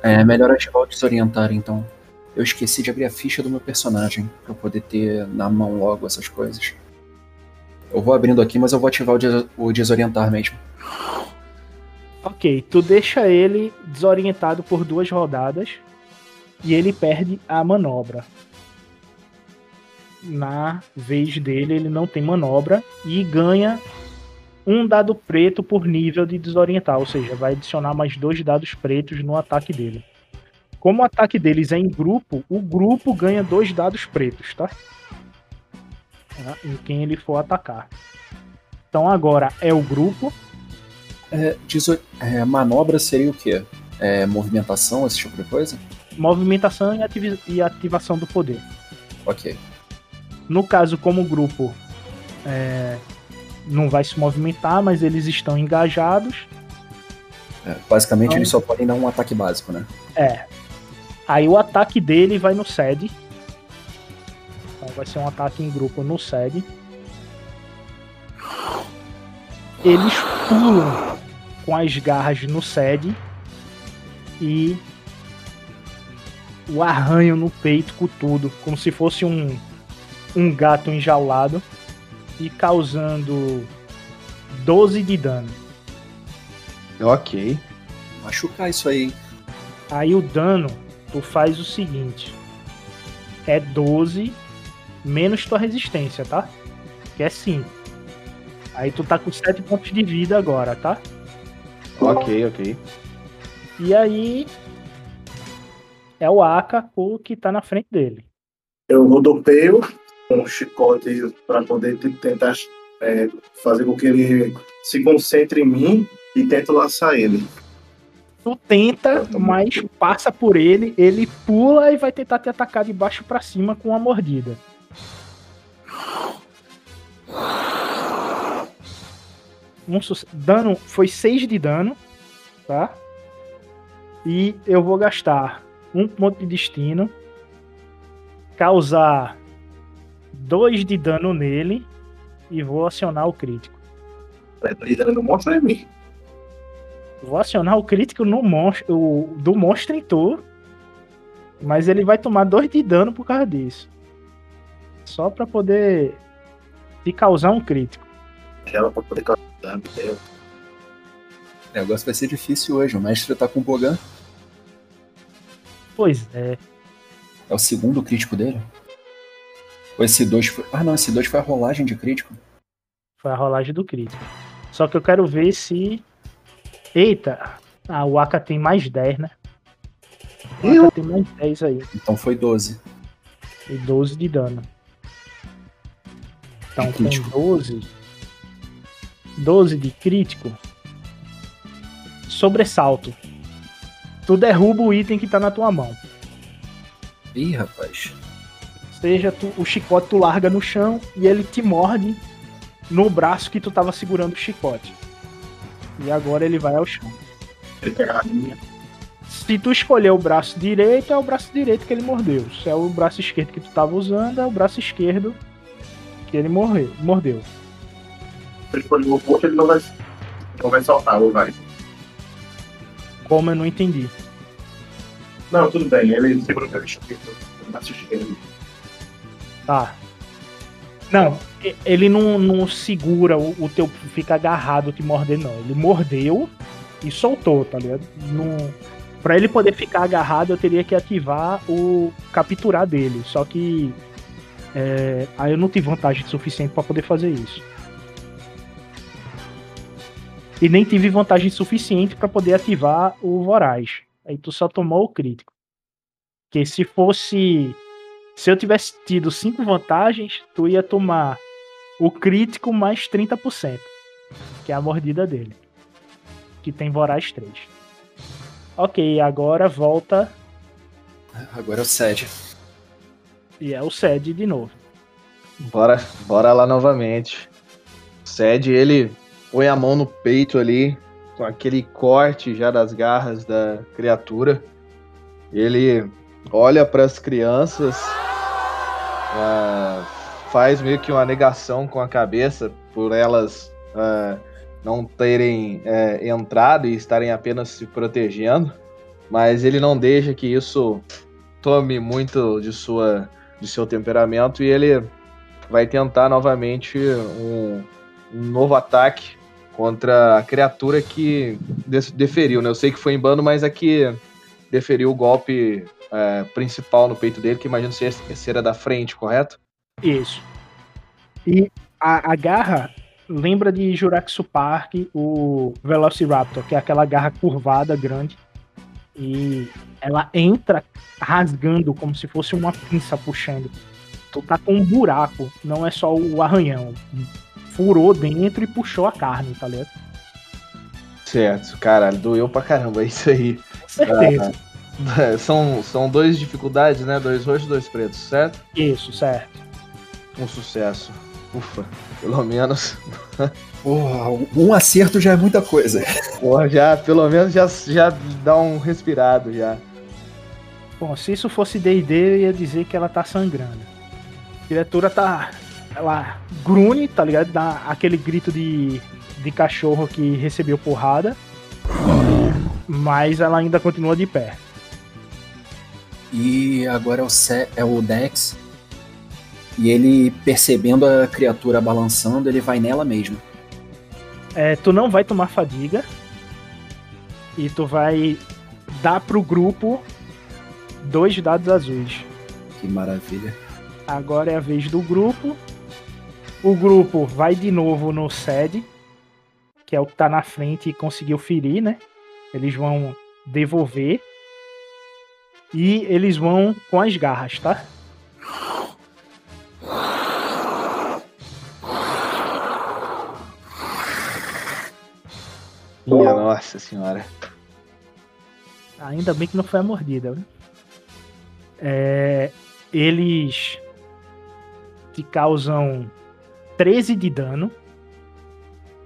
É melhor ativar o desorientar, então. Eu esqueci de abrir a ficha do meu personagem pra eu poder ter na mão logo essas coisas. Eu vou abrindo aqui, mas eu vou ativar o, des- o desorientar mesmo. Ok, tu deixa ele desorientado por duas rodadas e ele perde a manobra. Na vez dele, ele não tem manobra e ganha um dado preto por nível de desorientar, ou seja, vai adicionar mais dois dados pretos no ataque dele. Como o ataque deles é em grupo, o grupo ganha dois dados pretos, tá? Tá? Em quem ele for atacar. Então agora é o grupo, É, é, manobra seria o quê? É, movimentação, esse tipo de coisa? movimentação e, e ativação do poder. Ok. No caso, como grupo, é, não vai se movimentar, mas eles estão engajados. É, basicamente, Então- eles só podem dar um ataque básico, né? É. Aí o ataque dele vai no SED. Faz vai ser um ataque em grupo no SEG. Eles pulam com as garras no SED e o arranham no peito com tudo, como se fosse um, um gato enjaulado e causando 12 de dano. Ok. Machucar isso aí. hein? Aí o dano, tu faz o seguinte: é 12 menos tua resistência, tá? Que é 5. Aí tu tá com 7 pontos de vida agora, tá? Ok, ok. E aí é o Aka o que tá na frente dele. Eu rodopeio com um chicote para poder t- tentar é, fazer com que ele se concentre em mim e tento laçar ele. Tu tenta, mas passa por ele, ele pula e vai tentar te atacar de baixo pra cima com uma mordida. Um dano foi 6 de dano, tá? E eu vou gastar um ponto de destino, causar 2 de dano nele e vou acionar o crítico. Ele não mostra em mim. Vou acionar o crítico no monstro, o, do monstro em tu. Mas ele vai tomar 2 de dano por causa disso. Só pra poder te causar um crítico. Ela pra poder causar. entendeu? O negócio vai ser difícil hoje. O mestre tá com o Bogan. Pois é. É o segundo crítico dele? Ou esse 2 foi. Ah, não, esse 2 foi a rolagem de crítico. Foi a rolagem do crítico. Só que eu quero ver se. Eita! Ah, o Aka tem mais 10, né? O Aka tem mais 10 aí. Então foi 12. E 12 de dano. Então De com crítico. 12. 12 de crítico. Sobressalto. Tu derruba o item que tá na tua mão. Ih, rapaz. Seja tu- o chicote tu larga no chão e ele te morde no braço que tu tava segurando o chicote. E agora ele vai ao chão. Se tu escolher o braço direito, é o braço direito que ele mordeu. Se é o braço esquerdo que tu tava usando, é o braço esquerdo que ele morreu, mordeu. Se escolher o oposto, ele não vai, não vai soltar, ou vai. Como eu não entendi. Não, tudo bem. Ele segura esquerdo. o braço esquerdo. Tá. Não, ele não, não segura o, o teu. fica agarrado te morder, não. Ele mordeu e soltou, tá ligado? Não, pra ele poder ficar agarrado, eu teria que ativar o capturar dele. Só que. é, aí eu não tive vantagem suficiente pra poder fazer isso. E nem tive vantagem suficiente pra poder ativar o Voraz. Aí tu só tomou o crítico. Que se fosse se eu tivesse tido 5 vantagens, tu ia tomar o crítico mais 30%, que é a mordida dele. Que tem Voraz 3. Ok, agora volta Agora é o Sed. e é o Sed de novo. Bora, bora lá novamente. Cede, ele põe a mão no peito ali, com aquele corte já das garras da criatura. Ele olha para as crianças, ah, faz meio que uma negação com a cabeça por elas ah, não terem eh, entrado e estarem apenas se protegendo, mas ele não deixa que isso tome muito de sua de seu temperamento e ele vai tentar novamente um, um novo ataque contra a criatura que deferiu, né? Eu sei que foi em bando, mas é que deferiu o golpe é, principal no peito dele, que imagino ser, ser a da frente, correto? Isso. E a, a garra lembra de Jurassic Park, o Velociraptor, que é aquela garra curvada grande. E ela entra rasgando como se fosse uma pinça puxando. Tu tá com um buraco, não é só o arranhão. Furou dentro e puxou a carne, tá ligado? Certo, caralho, doeu pra caramba, é isso aí. Com certeza. São, são dois dificuldades, né? Dois roxos e dois pretos, certo? Isso, certo. Um sucesso. Ufa, pelo menos. Porra, um acerto já é muita coisa. Porra, já, pelo menos já, já dá um respirado já. Bom, se isso fosse D&D, eu ia dizer que ela tá sangrando. A criatura tá. Ela grune, tá ligado? Dá aquele grito de, de cachorro que recebeu porrada. Mas ela ainda continua de pé. E agora é o, é o Dex. E ele, percebendo a criatura balançando, ele vai nela mesmo. É, tu não vai tomar fadiga. E tu vai dar pro grupo dois dados azuis. Que maravilha. Agora é a vez do grupo. O grupo vai de novo no SED, que é o que tá na frente e conseguiu ferir, né? Eles vão devolver. E eles vão com as garras, tá? Minha nossa senhora. Ainda bem que não foi a mordida, né? É, eles te causam 13 de dano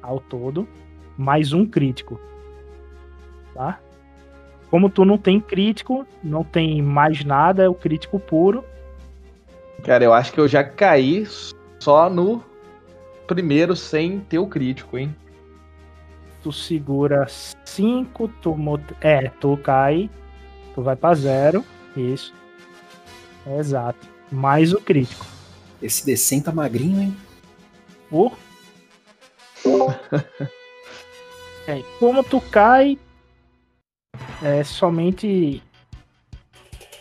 ao todo, mais um crítico. Tá? Como tu não tem crítico, não tem mais nada, é o crítico puro. Cara, eu acho que eu já caí só no primeiro sem ter o crítico, hein? Tu segura 5, tu é, tu cai, tu vai pra zero, isso. Exato. Mais o crítico. Esse D100 tá magrinho, hein? Por. É, como tu cai, é somente.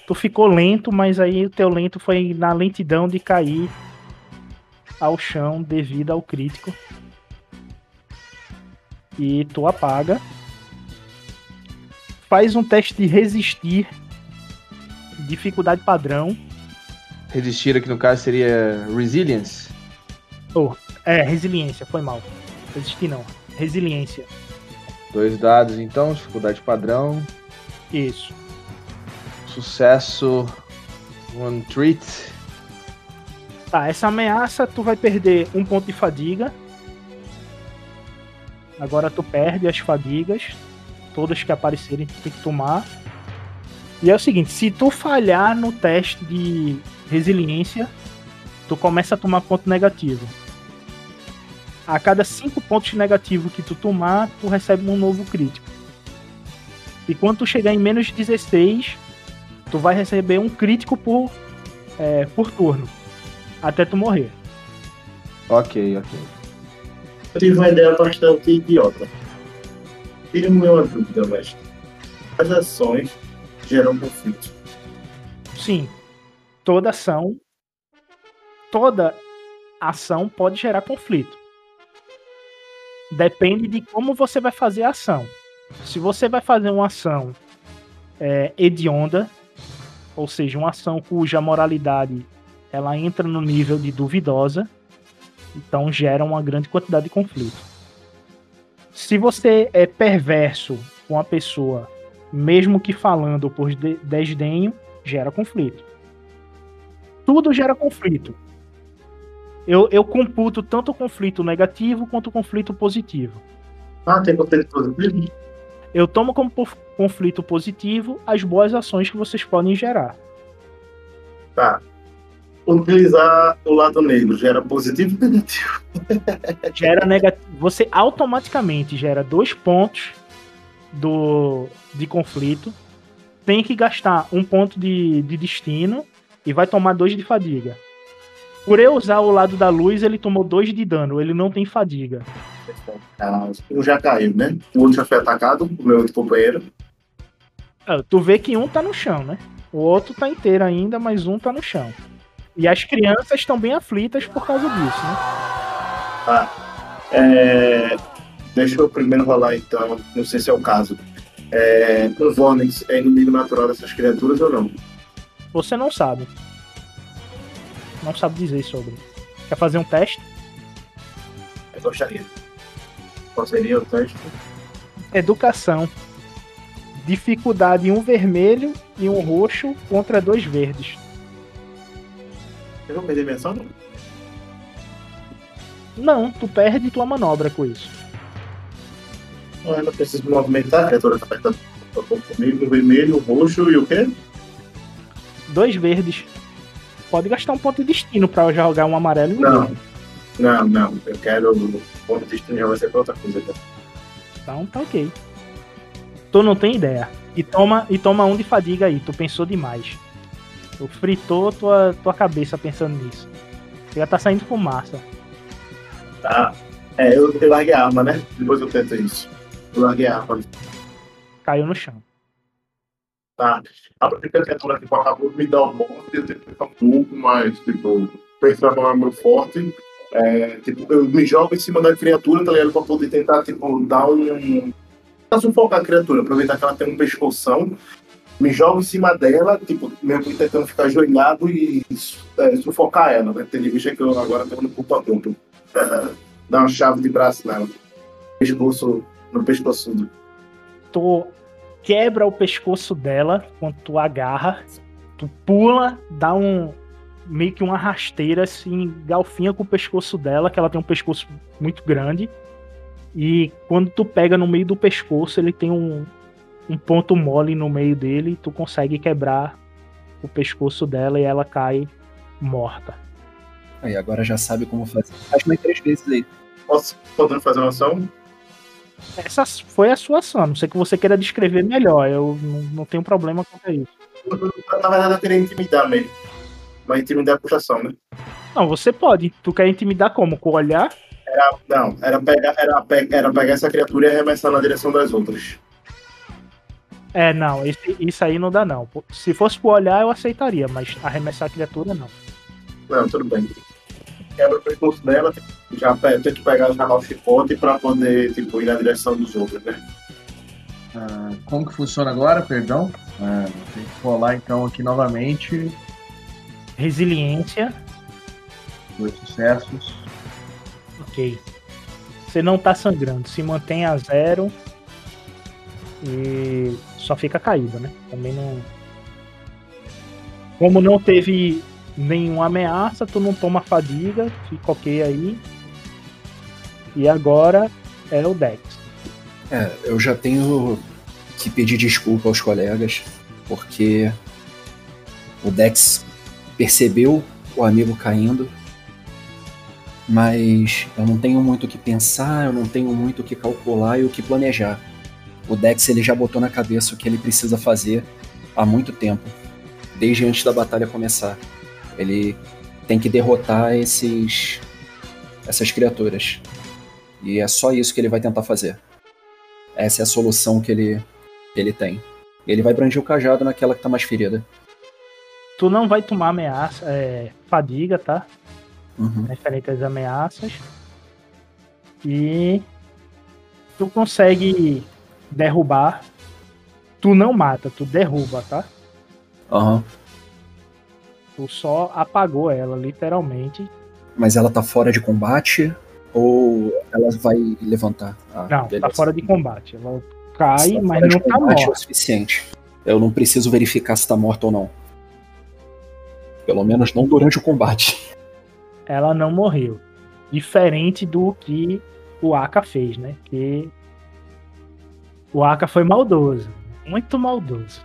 Tu ficou lento, mas aí o teu lento foi na lentidão de cair ao chão devido ao crítico. E tu apaga. Faz um teste de resistir. Dificuldade padrão. Resistir aqui no caso seria Resilience. É, resiliência, foi mal. Resistir não. Resiliência. Dois dados então, dificuldade padrão. Isso. Sucesso. One treat. Tá, essa ameaça tu vai perder um ponto de fadiga. Agora tu perde as fadigas. Todas que aparecerem tu tem que tomar. E é o seguinte, se tu falhar no teste de resiliência, tu começa a tomar ponto negativo. A cada 5 pontos negativos que tu tomar, tu recebe um novo crítico. E quando tu chegar em menos de 16, tu vai receber um crítico por, é, por turno até tu morrer. Ok, ok. Eu tive uma ideia bastante idiota. Tire-me uma dúvida, mestre. As ações geram conflito. Sim, toda ação, toda ação pode gerar conflito. Depende de como você vai fazer a ação. Se você vai fazer uma ação é, hedionda, ou seja, uma ação cuja moralidade ela entra no nível de duvidosa, então gera uma grande quantidade de conflito. Se você é perverso com a pessoa, mesmo que falando por de- desdenho, gera conflito. Tudo gera conflito. Eu, eu computo tanto o conflito negativo quanto o conflito positivo. Ah, tem conflito positivo? Eu tomo como conflito positivo as boas ações que vocês podem gerar. Tá. Utilizar o lado negro gera positivo ou negativo? Gera negativo. Você automaticamente gera dois pontos do, de conflito. Tem que gastar um ponto de, de destino e vai tomar dois de fadiga. Por eu usar o lado da luz, ele tomou dois de dano. Ele não tem fadiga. Ah, um já caiu, né? O outro já foi atacado, o meu outro companheiro. Ah, Tu vê que um tá no chão, né? O outro tá inteiro ainda, mas um tá no chão. E as crianças estão bem aflitas por causa disso, né? É, Deixa eu primeiro rolar então, não sei se é o caso. É... O Vonix é inimigo natural dessas criaturas ou não? Você não sabe. Não sabe dizer sobre. Quer fazer um teste? Eu gostaria. Qual seria o teste? Educação. Dificuldade um vermelho e um roxo contra dois verdes. Eu vou perder minha ação? não? Não, tu perde tua manobra com isso. Não, eu não preciso me movimentar, a criatura tá apertando comigo, o vermelho, o roxo e o quê? Dois verdes. Pode gastar um ponto de destino pra jogar um amarelo em Não. Não, não. Eu quero. O ponto de destino já vai ser pra outra coisa. Então tá ok. Tu não tem ideia. E toma, e toma um de fadiga aí, tu pensou demais. Tu fritou tua, tua cabeça pensando nisso. Você já tá saindo fumaça. Tá. É, eu, eu larguei a arma, né? Depois eu tento isso. Eu larguei a arma. Caiu no chão. Tá. A criatura tipo, acabou de me dar um monte, ficar um pouco, mas, tipo, pensar não é meu forte. É, tipo, eu me jogo em cima da criatura, tá ligado? Pra poder tentar, tipo, dar um. Pra sufocar a criatura, aproveitar que ela tem um pescoção. Me jogo em cima dela, tipo, meio que tentando ficar ajoelhado e é, sufocar ela, né? Tendo em vista que eu agora tô no culpa duplo. Dar uma chave de braço nela. Pescoço, no pescoço. Tu quebra o pescoço dela quando tu agarra. Tu pula, dá um. meio que uma rasteira, assim, galfinha com o pescoço dela, que ela tem um pescoço muito grande. E quando tu pega no meio do pescoço, ele tem um, um ponto mole no meio dele, e tu consegue quebrar o pescoço dela e ela cai morta. Aí agora já sabe como fazer. Faz mais três vezes aí. Posso podendo fazer uma ação? Essa foi a sua ação, a não sei que você queira descrever melhor, eu não, não tenho problema quanto a isso. Na verdade, eu queria intimidar mesmo. Mas intimidar é puxação, né? Não, você pode. Tu quer intimidar como? Com o olhar? Era, não, era pegar, era, era pegar essa criatura e arremessar na direção das outras. É, não, esse- isso aí não dá não. Se fosse pro olhar, eu aceitaria, mas arremessar a criatura, não. Não, tudo bem. Quebra o pescoço dela, já pe- tento pegar já o chicote pra poder tipo, ir na direção dos outros, né? Ah, como que funciona agora, perdão? Ah, tem que rolar então aqui novamente. Resiliência, Dois sucessos. ok. Você não tá sangrando, se mantém a zero e só fica caído, né? Também não. Como não teve nenhuma ameaça, tu não toma fadiga, fica ok aí. E agora é o Dex. É, eu já tenho que pedir desculpa aos colegas, porque o Dex percebeu o amigo caindo, mas eu não tenho muito o que pensar, eu não tenho muito o que calcular e o que planejar. O Dex ele já botou na cabeça o que ele precisa fazer há muito tempo, desde antes da batalha começar. Ele tem que derrotar esses essas criaturas. E é só isso que ele vai tentar fazer. Essa é a solução que ele, que ele tem. Ele vai brandir o cajado naquela que tá mais ferida. Tu não vai tomar ameaça, é, fadiga, tá? Uhum. referente às ameaças. E tu consegue derrubar. Tu não mata, tu derruba, tá? Aham. Tu só apagou ela, literalmente. Mas ela tá fora de combate ou ela vai levantar? Ah, Não, tá beleza. fora de combate. Ela cai, tá mas não tá É o morta. suficiente. Eu não preciso verificar se tá morta ou não. Pelo menos não durante o combate. Ela não morreu. Diferente do que o Aka fez, né? Que o Aka foi maldoso. Muito maldoso.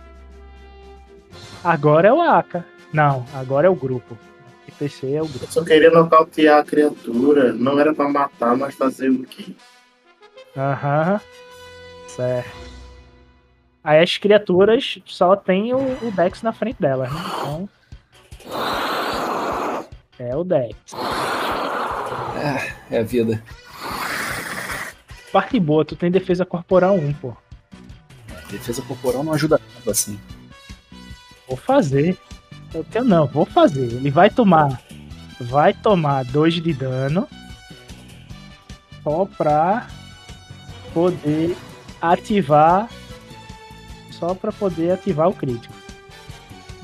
Agora é o Aka. Não, agora é o grupo. O PC é o grupo. Eu só queria nocautear a criatura. Não era pra matar, mas fazer o quê? Aham. Certo. Aí as criaturas só tem o, o Dex na frente delas, né? Então. É o Dex. É a vida. Parte boa, tu tem defesa corporal 1, pô. Defesa corporal não ajuda tanto assim. Vou fazer. Eu tenho não, vou fazer. Ele vai tomar. Vai tomar 2 de dano. Só pra poder ativar. Só pra poder ativar o crítico.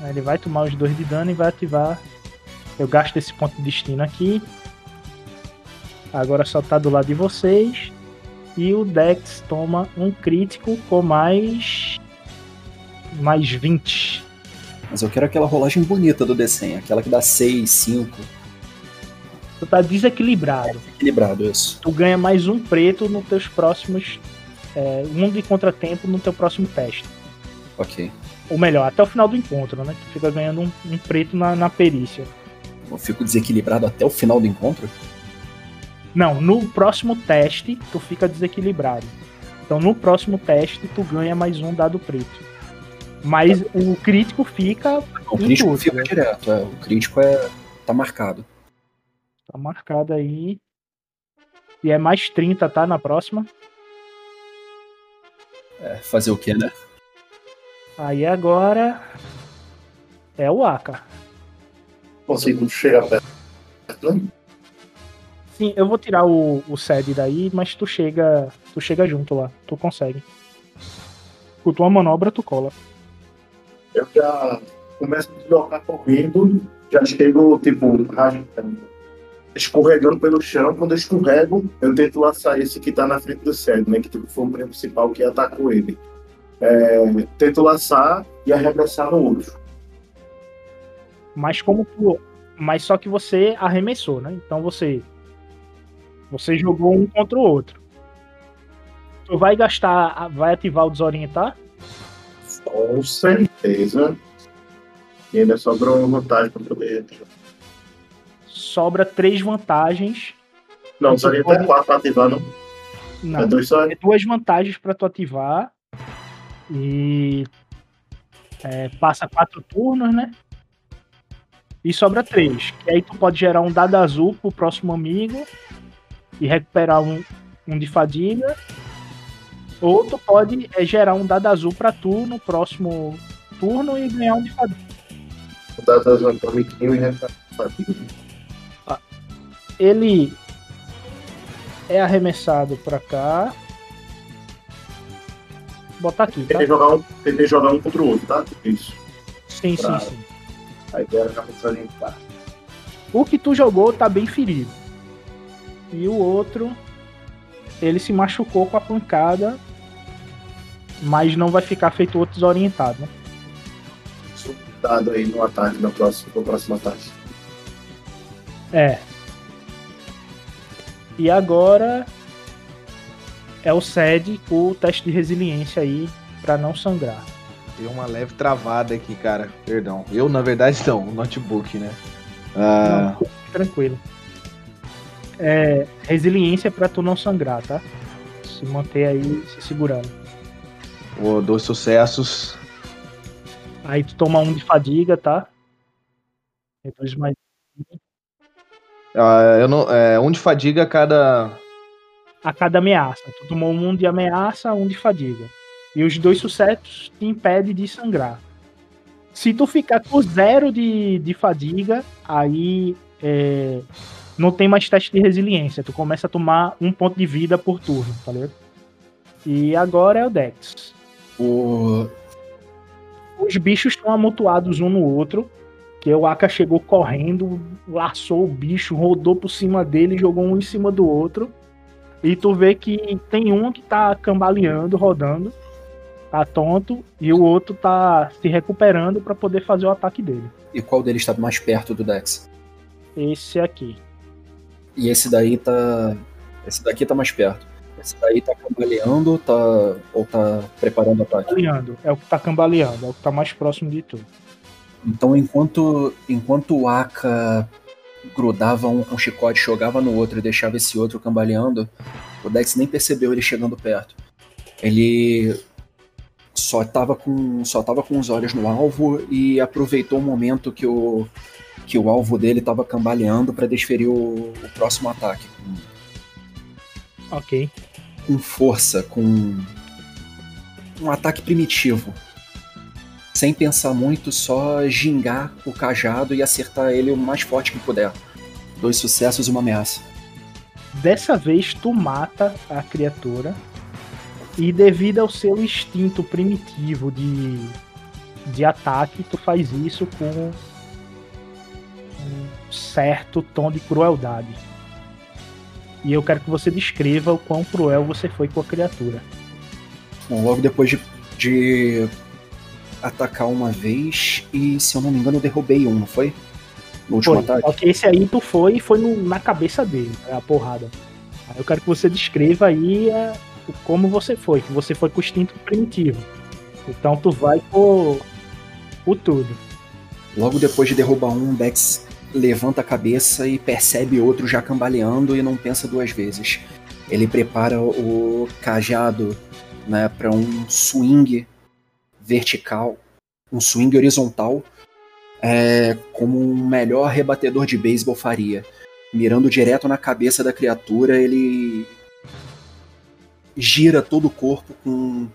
Ele vai tomar os 2 de dano e vai ativar. Eu gasto esse ponto de destino aqui. Agora só tá do lado de vocês. E o Dex toma um crítico com mais. Mais 20. Mas eu quero aquela rolagem bonita do desenho, aquela que dá 6, 5. Tu tá desequilibrado. Equilibrado isso. Tu ganha mais um preto nos teus próximos. é, um de contratempo no teu próximo teste. Ok. Ou melhor, até o final do encontro, né? Tu fica ganhando um, um preto na, na perícia. Eu fico desequilibrado até o final do encontro? Não, no próximo teste tu fica desequilibrado. Então no próximo teste tu ganha mais um dado preto. Mas o crítico fica. O crítico tudo, fica né? direto, é. O crítico é. tá marcado. Tá marcado aí. E é mais 30, tá? Na próxima. É, fazer o quê, né? Aí agora. É o Aka. Consigo chegar perto. né? Sim, eu vou tirar o, o SED daí, mas tu chega. Tu chega junto lá. Tu consegue. Com tua manobra, tu cola. Eu já começo a deslocar correndo, já chego, tipo, rasgando, escorregando pelo chão. Quando eu escorrego, eu tento laçar esse que tá na frente do cérebro, né? Que tipo, foi o principal que atacou ele. É, tento laçar e arremessar no outro. Mas como tu. Mas só que você arremessou, né? Então você. Você jogou um contra o outro. Tu vai gastar. Vai ativar o desorientar? Com certeza. E ainda sobrou uma vantagem para poder. Sobra três vantagens. Não, só ia até quatro pra ativar, não. Não, É dois só. tem duas vantagens pra tu ativar. E. é, passa quatro turnos, né? E sobra três. Que aí tu pode gerar um dado azul pro próximo amigo. E recuperar um, um de fadiga. Ou tu pode é, gerar um dado azul pra tu no próximo turno e ganhar um de fadiga. Dá das um amiguinho e refazer. Ele é arremessado pra cá. Botar aqui, tá? Tentei jogar, um, tentei jogar um contra o outro, tá? Isso. Sim, sim, Pra- sim. A ideia era já desorientar. O que tu jogou tá bem ferido. E o outro, ele se machucou com a pancada, mas não vai ficar feito outro desorientado, né? Dado aí no ataque, no próximo, no próximo ataque. É. E agora é o SED, o teste de resiliência aí pra não sangrar. Deu uma leve travada aqui, cara. Perdão. Eu, na verdade, não. O notebook, né? Ah, Não, tranquilo. É, resiliência pra tu não sangrar, tá? Se manter aí se segurando. O dois sucessos. Aí tu toma um de fadiga, tá? Depois mais. Ah, eu não, é, um de fadiga a cada. A cada ameaça. Tu tomou um de ameaça, um de fadiga. E os dois sucessos te impedem de sangrar. Se tu ficar com zero de, de fadiga, aí é, não tem mais teste de resiliência. Tu começa a tomar um ponto de vida por turno, tá ligado? E agora é o Dex. O... Os bichos estão amontoados um no outro. Que o Aka chegou correndo, laçou o bicho, rodou por cima dele, jogou um em cima do outro. E tu vê que tem um que tá cambaleando, rodando, tá tonto, e o outro tá se recuperando pra poder fazer o ataque dele. E qual deles tá mais perto do Dex? Esse aqui. E esse daí tá. Esse daqui tá mais perto. Esse daí tá cambaleando tá... ou tá preparando o ataque. Cambaleando. É o que tá cambaleando, é o que tá mais próximo de tu. Então enquanto, enquanto o Aka grudava um com chicote, jogava no outro e deixava esse outro cambaleando, o Dex nem percebeu ele chegando perto. Ele só tava com, só tava com os olhos no alvo e aproveitou o momento que o, que o alvo dele tava cambaleando para desferir o, o próximo ataque. Ok. com força, com um ataque primitivo. Sem pensar muito, só gingar o cajado e acertar ele o mais forte que puder. Dois sucessos e uma ameaça. Dessa vez tu mata a criatura e devido ao seu instinto primitivo de, de ataque, tu faz isso com um certo tom de crueldade. E eu quero que você descreva o quão cruel você foi com a criatura. Bom, logo depois de, de atacar uma vez, e se eu não me engano, eu derrubei um, não foi? No último Foi. ataque? Só que esse aí tu foi e foi no- na cabeça dele, a porrada. Aí eu quero que você descreva aí é, o- como você foi, que você foi com o instinto primitivo. Então tu vai por, por tudo. Logo depois de derrubar um, Dex levanta a cabeça e percebe outro já cambaleando e não pensa duas vezes. Ele prepara o cajado né, para um swing vertical, um swing horizontal, é, como um melhor rebatedor de beisebol faria. Mirando direto na cabeça da criatura, ele gira todo o corpo com,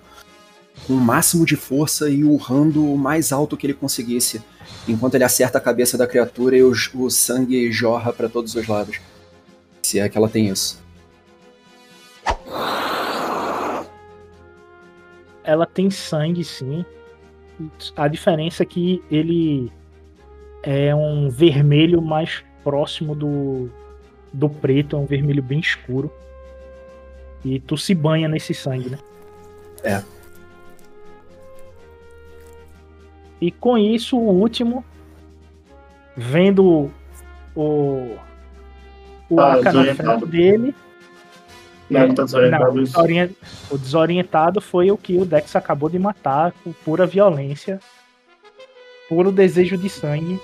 com o máximo de força e urrando o mais alto que ele conseguisse. Enquanto ele acerta a cabeça da criatura e o, o sangue jorra para todos os lados. Se é que ela tem isso. Ela tem sangue, sim. A diferença é que ele é um vermelho mais próximo do, do preto, é um vermelho bem escuro. E tu se banha nesse sangue, né? É. E com isso, o último, vendo o, o Ah, Aka na desorientado. frente dele, Não, ele tá não, desorientado. o desorien- o desorientado foi o que o Dex acabou de matar com pura violência, puro desejo de sangue.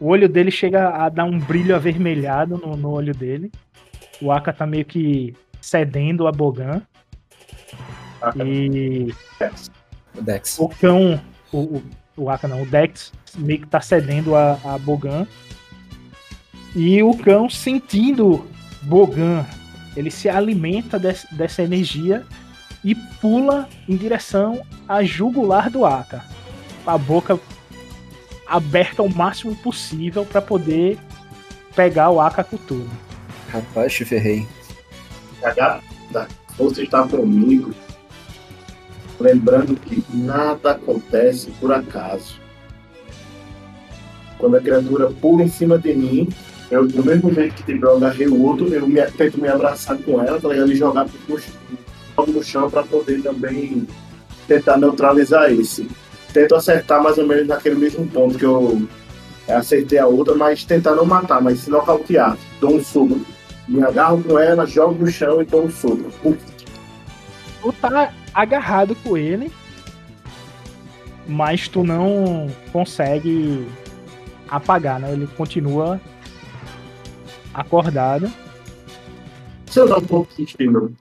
O olho dele chega a dar um brilho avermelhado no, no olho dele. O Aka tá meio que cedendo a Bogan. Aka. E O Dex. o cão, o, o, o Aka não, o Dex meio que tá cedendo a, a Bogan. E o cão sentindo Bogan, ele se alimenta des- dessa energia e pula em direção à jugular do Aka. Com a boca aberta ao máximo possível para poder pegar o Aka Kutuno. Rapaz, te ferrei. Cagada, você está comigo. Lembrando que nada acontece por acaso. Quando a criatura pula em cima de mim, eu, do mesmo jeito que tipo, eu agarrei o outro, eu me- tento me abraçar com ela, tá ligado? E jogar ch- jogo no chão para poder também tentar neutralizar esse. Tento acertar mais ou menos naquele mesmo ponto que eu acertei a outra, mas tentar não matar, mas se nocautear. Dou um soco. Me agarro com ela, jogo no chão e dou um soco. Tu tá agarrado com ele, mas tu não consegue apagar, né? Ele continua acordado. Se eu dar um pouco de estímulo,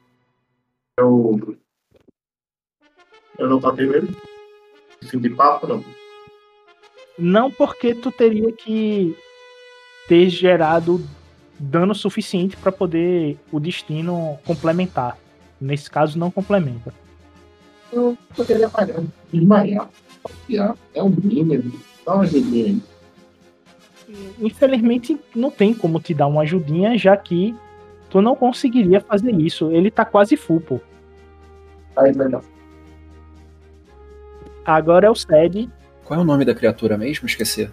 eu. Eu não matei ele? Fim de papo, não. Não porque tu teria que ter gerado dano suficiente para poder o destino complementar. Nesse caso, não complementa. Eu poderia pagar. Desmaiar. É um mínimo. Dá uma ajudinha. Infelizmente, não tem como te dar uma ajudinha, já que tu não conseguiria fazer isso. Ele tá quase full, pô. Aí, melhor. Agora é o Sed Qual é o nome da criatura mesmo? Esqueci.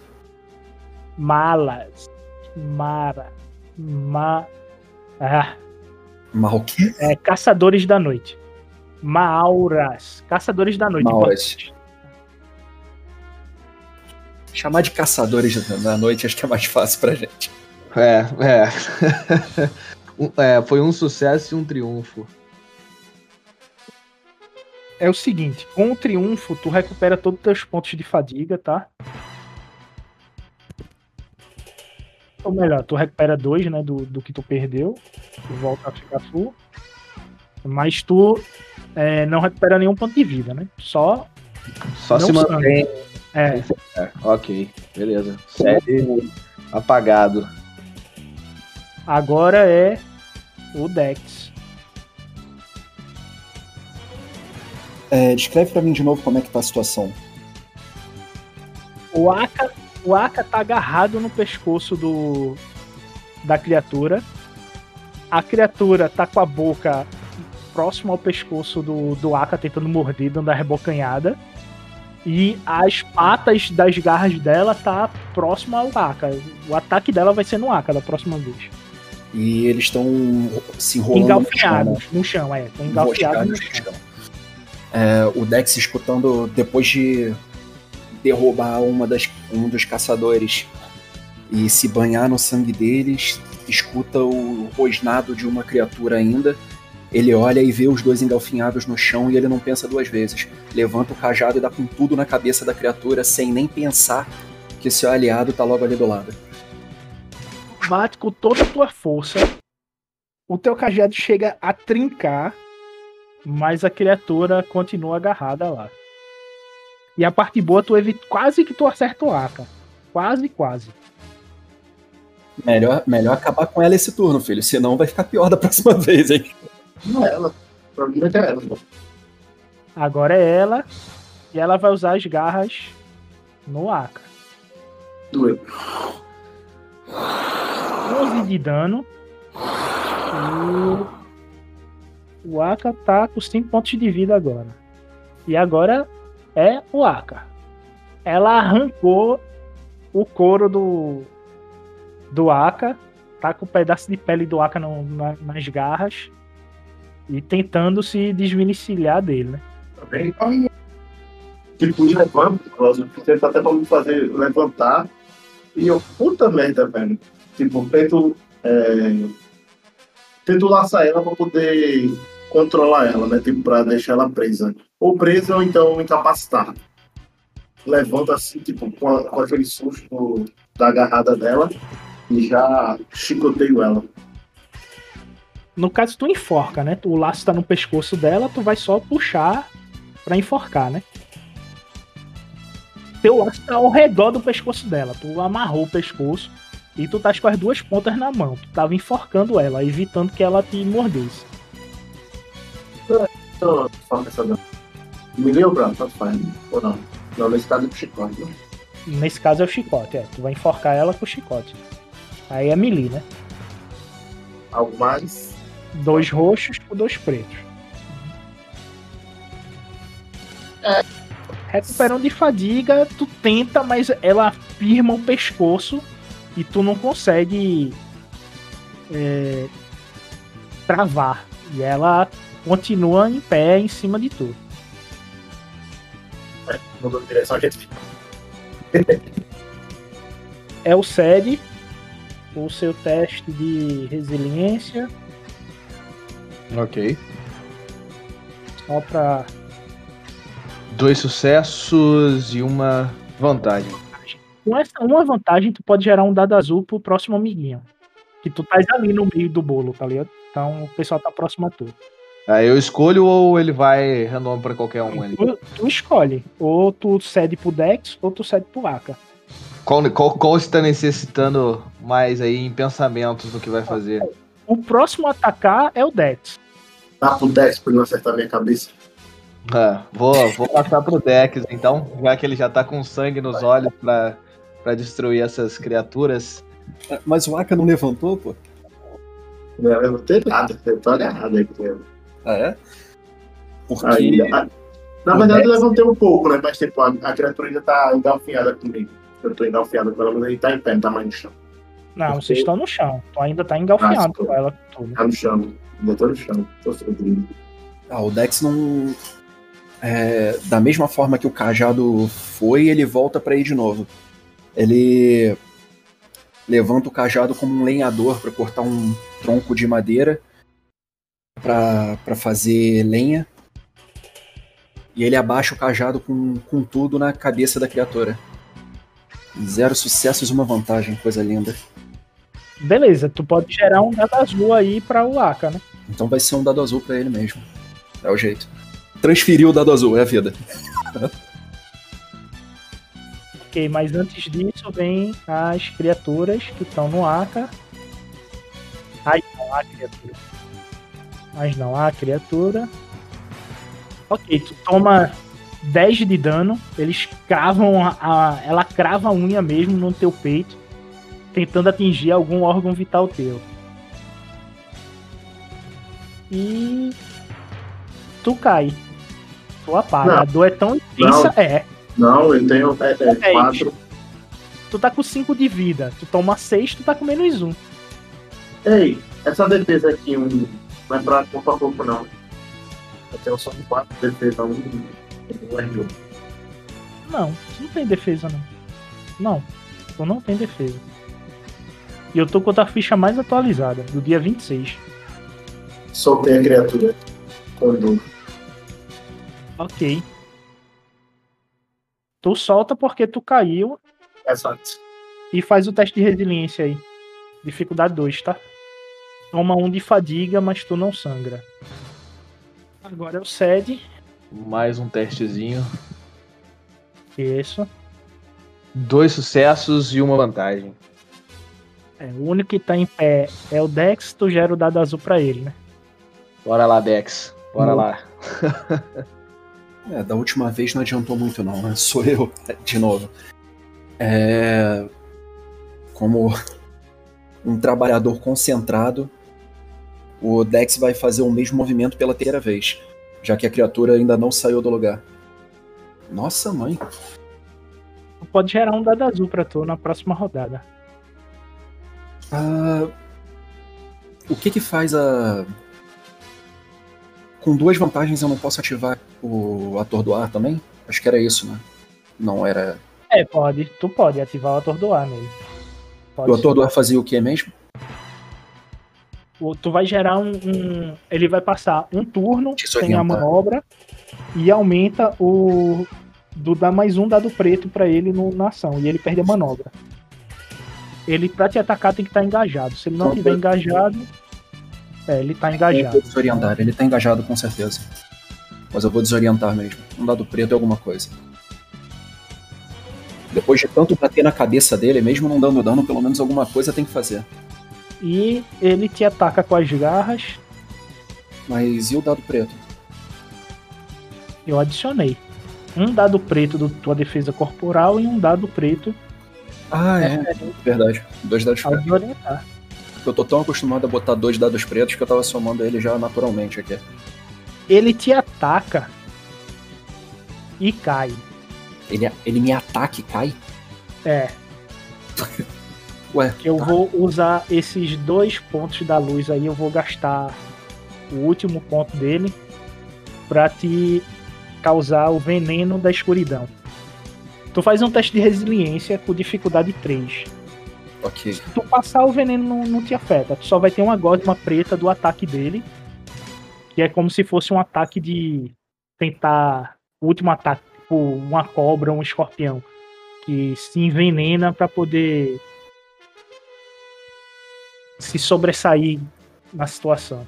Malas. Mara. Ma. Ah, Mal que? é Caçadores da Noite. Mauras. Caçadores da Noite. Mauras. Chamar de caçadores na noite acho que é mais fácil pra gente. É, é. Um- é, foi um sucesso e um triunfo. É o seguinte, com o triunfo, tu recupera todos os teus pontos de fadiga, tá? Ou melhor, tu recupera dois, né, do, do que tu perdeu. Tu volta a ficar full. Mas tu é, não recupera nenhum ponto de vida, né? Só. Só se sangue. mantém. É, É, ok, beleza. Sede apagado. agora é o Dex. É, descreve pra mim de novo como é que tá a situação. O Aka, o Aka tá agarrado no pescoço do da criatura. A criatura tá com a boca próxima ao pescoço do, do Aka, tentando morder, dando a rebocanhada. E as patas das garras dela tá próximo ao Aka. O ataque dela vai ser no Aka da próxima vez. E eles estão se enrolando no chão, né? Engalfinhados no chão, é. Engalfinhados no Enroscados chão. no chão. É, o Dex escutando, depois de derrubar uma das, um dos caçadores e se banhar no sangue deles, escuta o rosnado de uma criatura ainda. Ele olha e vê os dois engalfinhados no chão e ele não pensa duas vezes. Levanta o cajado e dá com tudo na cabeça da criatura sem nem pensar que seu aliado tá logo ali do lado. bate com toda a tua força. O teu cajado chega a trincar, mas a criatura continua agarrada lá. E a parte boa, tu evita, quase que tu acerta o Aka. Quase, quase. Melhor, melhor acabar com ela esse turno, filho. Senão vai ficar pior da próxima vez, hein? Não é ela. O problema é ela. Agora é ela. E ela vai usar as garras no Aka. Doeu. 11 de dano. E o Aka tá com 5 pontos de vida agora. E agora é o Aka. Ela arrancou o couro do do Aka, tá com um pedaço de pele do Aka na- nas garras e tentando se desvencilhar dele, né? Tá bem? Tipo, levanta, tenta até pra me fazer levantar. E eu, puta merda, velho. Tipo, tento. É, tento laçar ela pra poder controlar ela, né? Tipo, pra deixar ela presa. Ou presa ou então incapacitar. Levanto assim, tipo, com, a- com aquele susto da agarrada dela e já chicoteio ela. No caso, tu enforca, né? O laço tá no pescoço dela, tu vai só puxar pra enforcar, né? Teu laço tá ao redor do pescoço dela. Tu amarrou o pescoço e tu tá com as duas pontas na mão. Tu tava enforcando ela, evitando que ela te mordesse. Então, faça essa Me lembra, tanto faz. Ou não? Não, nesse caso é pro chicote. né? Nesse caso é o chicote, é. Tu vai enforcar ela com o chicote. Aí é melee, né? Algo mais? Dois roxos por dois pretos. Recuperando de fadiga, tu tenta, mas ela firma o pescoço e tu não consegue é, travar. E ela continua em pé em cima de tu. Mudou de direção, a gente É o SED, o seu teste de resiliência, Ok. só pra Dois sucessos e uma vantagem. Com essa uma vantagem, tu pode gerar um dado azul pro próximo amiguinho. Que tu tá ali no meio do bolo, tá ligado? Então o pessoal tá próximo a tu. Aí eu escolho ou ele vai random pra qualquer um ali? Tu, tu escolhe. Ou tu cede pro Dex, ou tu cede pro Aka. Qual, qual, qual está necessitando mais aí em pensamentos do que vai fazer? O próximo a atacar é o Dex. Dá pro Dex pra ele não acertar minha cabeça. Ah, vou, vou passar pro Dex então, já que ele já tá com sangue nos olhos pra, pra destruir essas criaturas. Mas o Aka não levantou, pô? Não, eu não tenho nada, eu tô agarrado aí com ele. Ah, é? Porque. Aí, a- na o verdade, eu Dex- levantei um pouco, né? Mas tipo, a, a criatura ainda tá engalfinhada comigo. Eu tô engalfinhado com ela, mas ele tá em pé, não tá mais no chão. Não, vocês estão no chão. Tu ainda tá engalfinhado Ah, com ela tudo. Tá no chão. Ainda tô no chão. Tô fodido. Ah, o Dex não. é, da mesma forma que o cajado foi, ele volta pra ir de novo. Ele levanta o cajado como um lenhador pra cortar um tronco de madeira pra pra fazer lenha. E ele abaixa o cajado com, com tudo na cabeça da criatura. Zero sucessos e uma vantagem, coisa linda. Beleza, tu pode gerar um dado azul aí pra o Aka, né? Então vai ser um dado azul pra ele mesmo. É o jeito. Transferir o dado azul, é a vida. Ok, mas antes disso vem as criaturas que estão no Aka. Ai, não há criatura. Mas não há criatura. Ok, tu toma 10 de dano. Eles cravam a, a- Ela crava a unha mesmo no teu peito. Tentando atingir algum órgão vital teu. E. Tu cai. Tu apaga. Não. A dor é tão intensa. É. Não, eu tenho é, é, É. Tu tá com 5 de vida. Tu toma 6, tu tá com menos 1. Um. Ei, essa defesa aqui, um, não é pra corpo a corpo, não. Eu tenho só de defesa, um, um R1. Não, tu não tem defesa, não. Não, tu não tem defesa. E eu tô com a ficha mais atualizada, do dia 26. Soltei a criatura com dor. Ok. Tu solta porque tu caiu Exato. e faz o teste de resiliência aí. Dificuldade 2, tá? Toma um de fadiga, mas tu não sangra. Agora é o Sed. Mais um testezinho. Isso. Dois sucessos e uma vantagem. É, o único que tá em pé é o Dex, tu gera o dado azul pra ele, né? Bora lá, Dex. Bora Não. lá. É, da última vez não adiantou muito não, né? Sou eu, de novo. É... Como um trabalhador concentrado, o Dex vai fazer o mesmo movimento pela terceira vez, já que a criatura ainda não saiu do lugar. Nossa, mãe. Pode gerar um dado azul pra tu na próxima rodada. Ah, o que que faz a... Com duas vantagens eu não posso ativar o atordoar também? Acho que era isso, né? Não era... É, pode. Tu pode ativar o atordoar nele. Pode O atordoar fazia o que mesmo? Tu vai gerar um, um- Ele vai passar um turno sem a manobra e aumenta o. Do dar mais um dado preto pra ele no, na ação. E ele perde a manobra. Ele, pra te atacar, tem que estar engajado. Se ele não tiver eu- engajado. É, ele tá Eu engajado. vou desorientar, ele tá engajado com certeza. Mas eu vou desorientar mesmo. Um dado preto é alguma coisa. Depois de tanto bater na cabeça dele, mesmo não dando dano, pelo menos alguma coisa tem que fazer. E ele te ataca com as garras. Mas e o dado preto? Eu adicionei. Um dado preto da tua defesa corporal e um dado preto Ah, é. Verdade. Dois dados pretos. desorientar. Eu tô tão acostumado a botar dois dados pretos que eu tava somando ele já naturalmente aqui. Ele te ataca e cai. Ele, ele me ataca e cai? É, Ué, eu tá. vou usar esses dois pontos da luz aí, eu vou gastar o último ponto dele pra te causar o veneno da escuridão. Tu faz um teste de resiliência com dificuldade 3. ok. Se tu passar o veneno não, não te afeta, tu só vai ter uma gosma preta do ataque dele, que é como se fosse um ataque de tentar o último ataque, tipo uma cobra, um escorpião, que se envenena pra poder se sobressair na situação.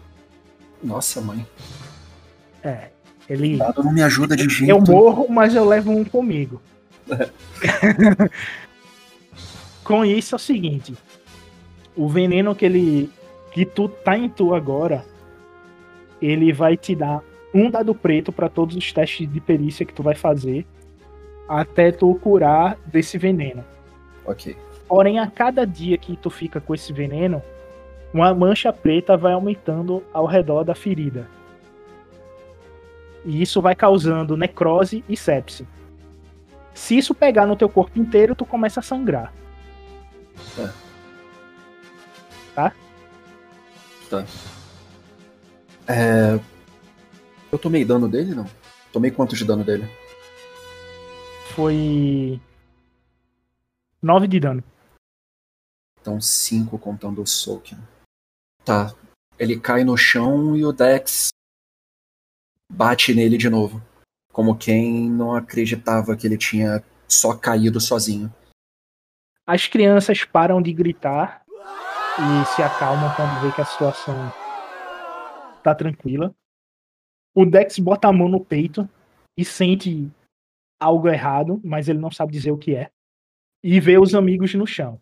Nossa, mãe. É, ele dado não me ajuda de jeito. eu morro, mas eu levo um comigo. Com isso é o seguinte: o veneno que ele. que tu tá em tu agora, ele vai te dar um dado preto para todos os testes de perícia que tu vai fazer até tu curar desse veneno. Ok. Porém, a cada dia que tu fica com esse veneno, uma mancha preta vai aumentando ao redor da ferida. E isso vai causando necrose e sepse. Se isso pegar no teu corpo inteiro, tu começa a sangrar. É... Eu tomei dano dele, não? Tomei quanto de dano dele? Foi 9 de dano. Então, 5 contando o soak. Tá. Ele cai no chão e o Dex bate nele de novo. Como quem não acreditava que ele tinha só caído sozinho. As crianças param de gritar e se acalmam quando vê que a situação tá tranquila. O Dex bota a mão no peito e sente algo errado, mas ele não sabe dizer o que é. E vê os amigos no chão.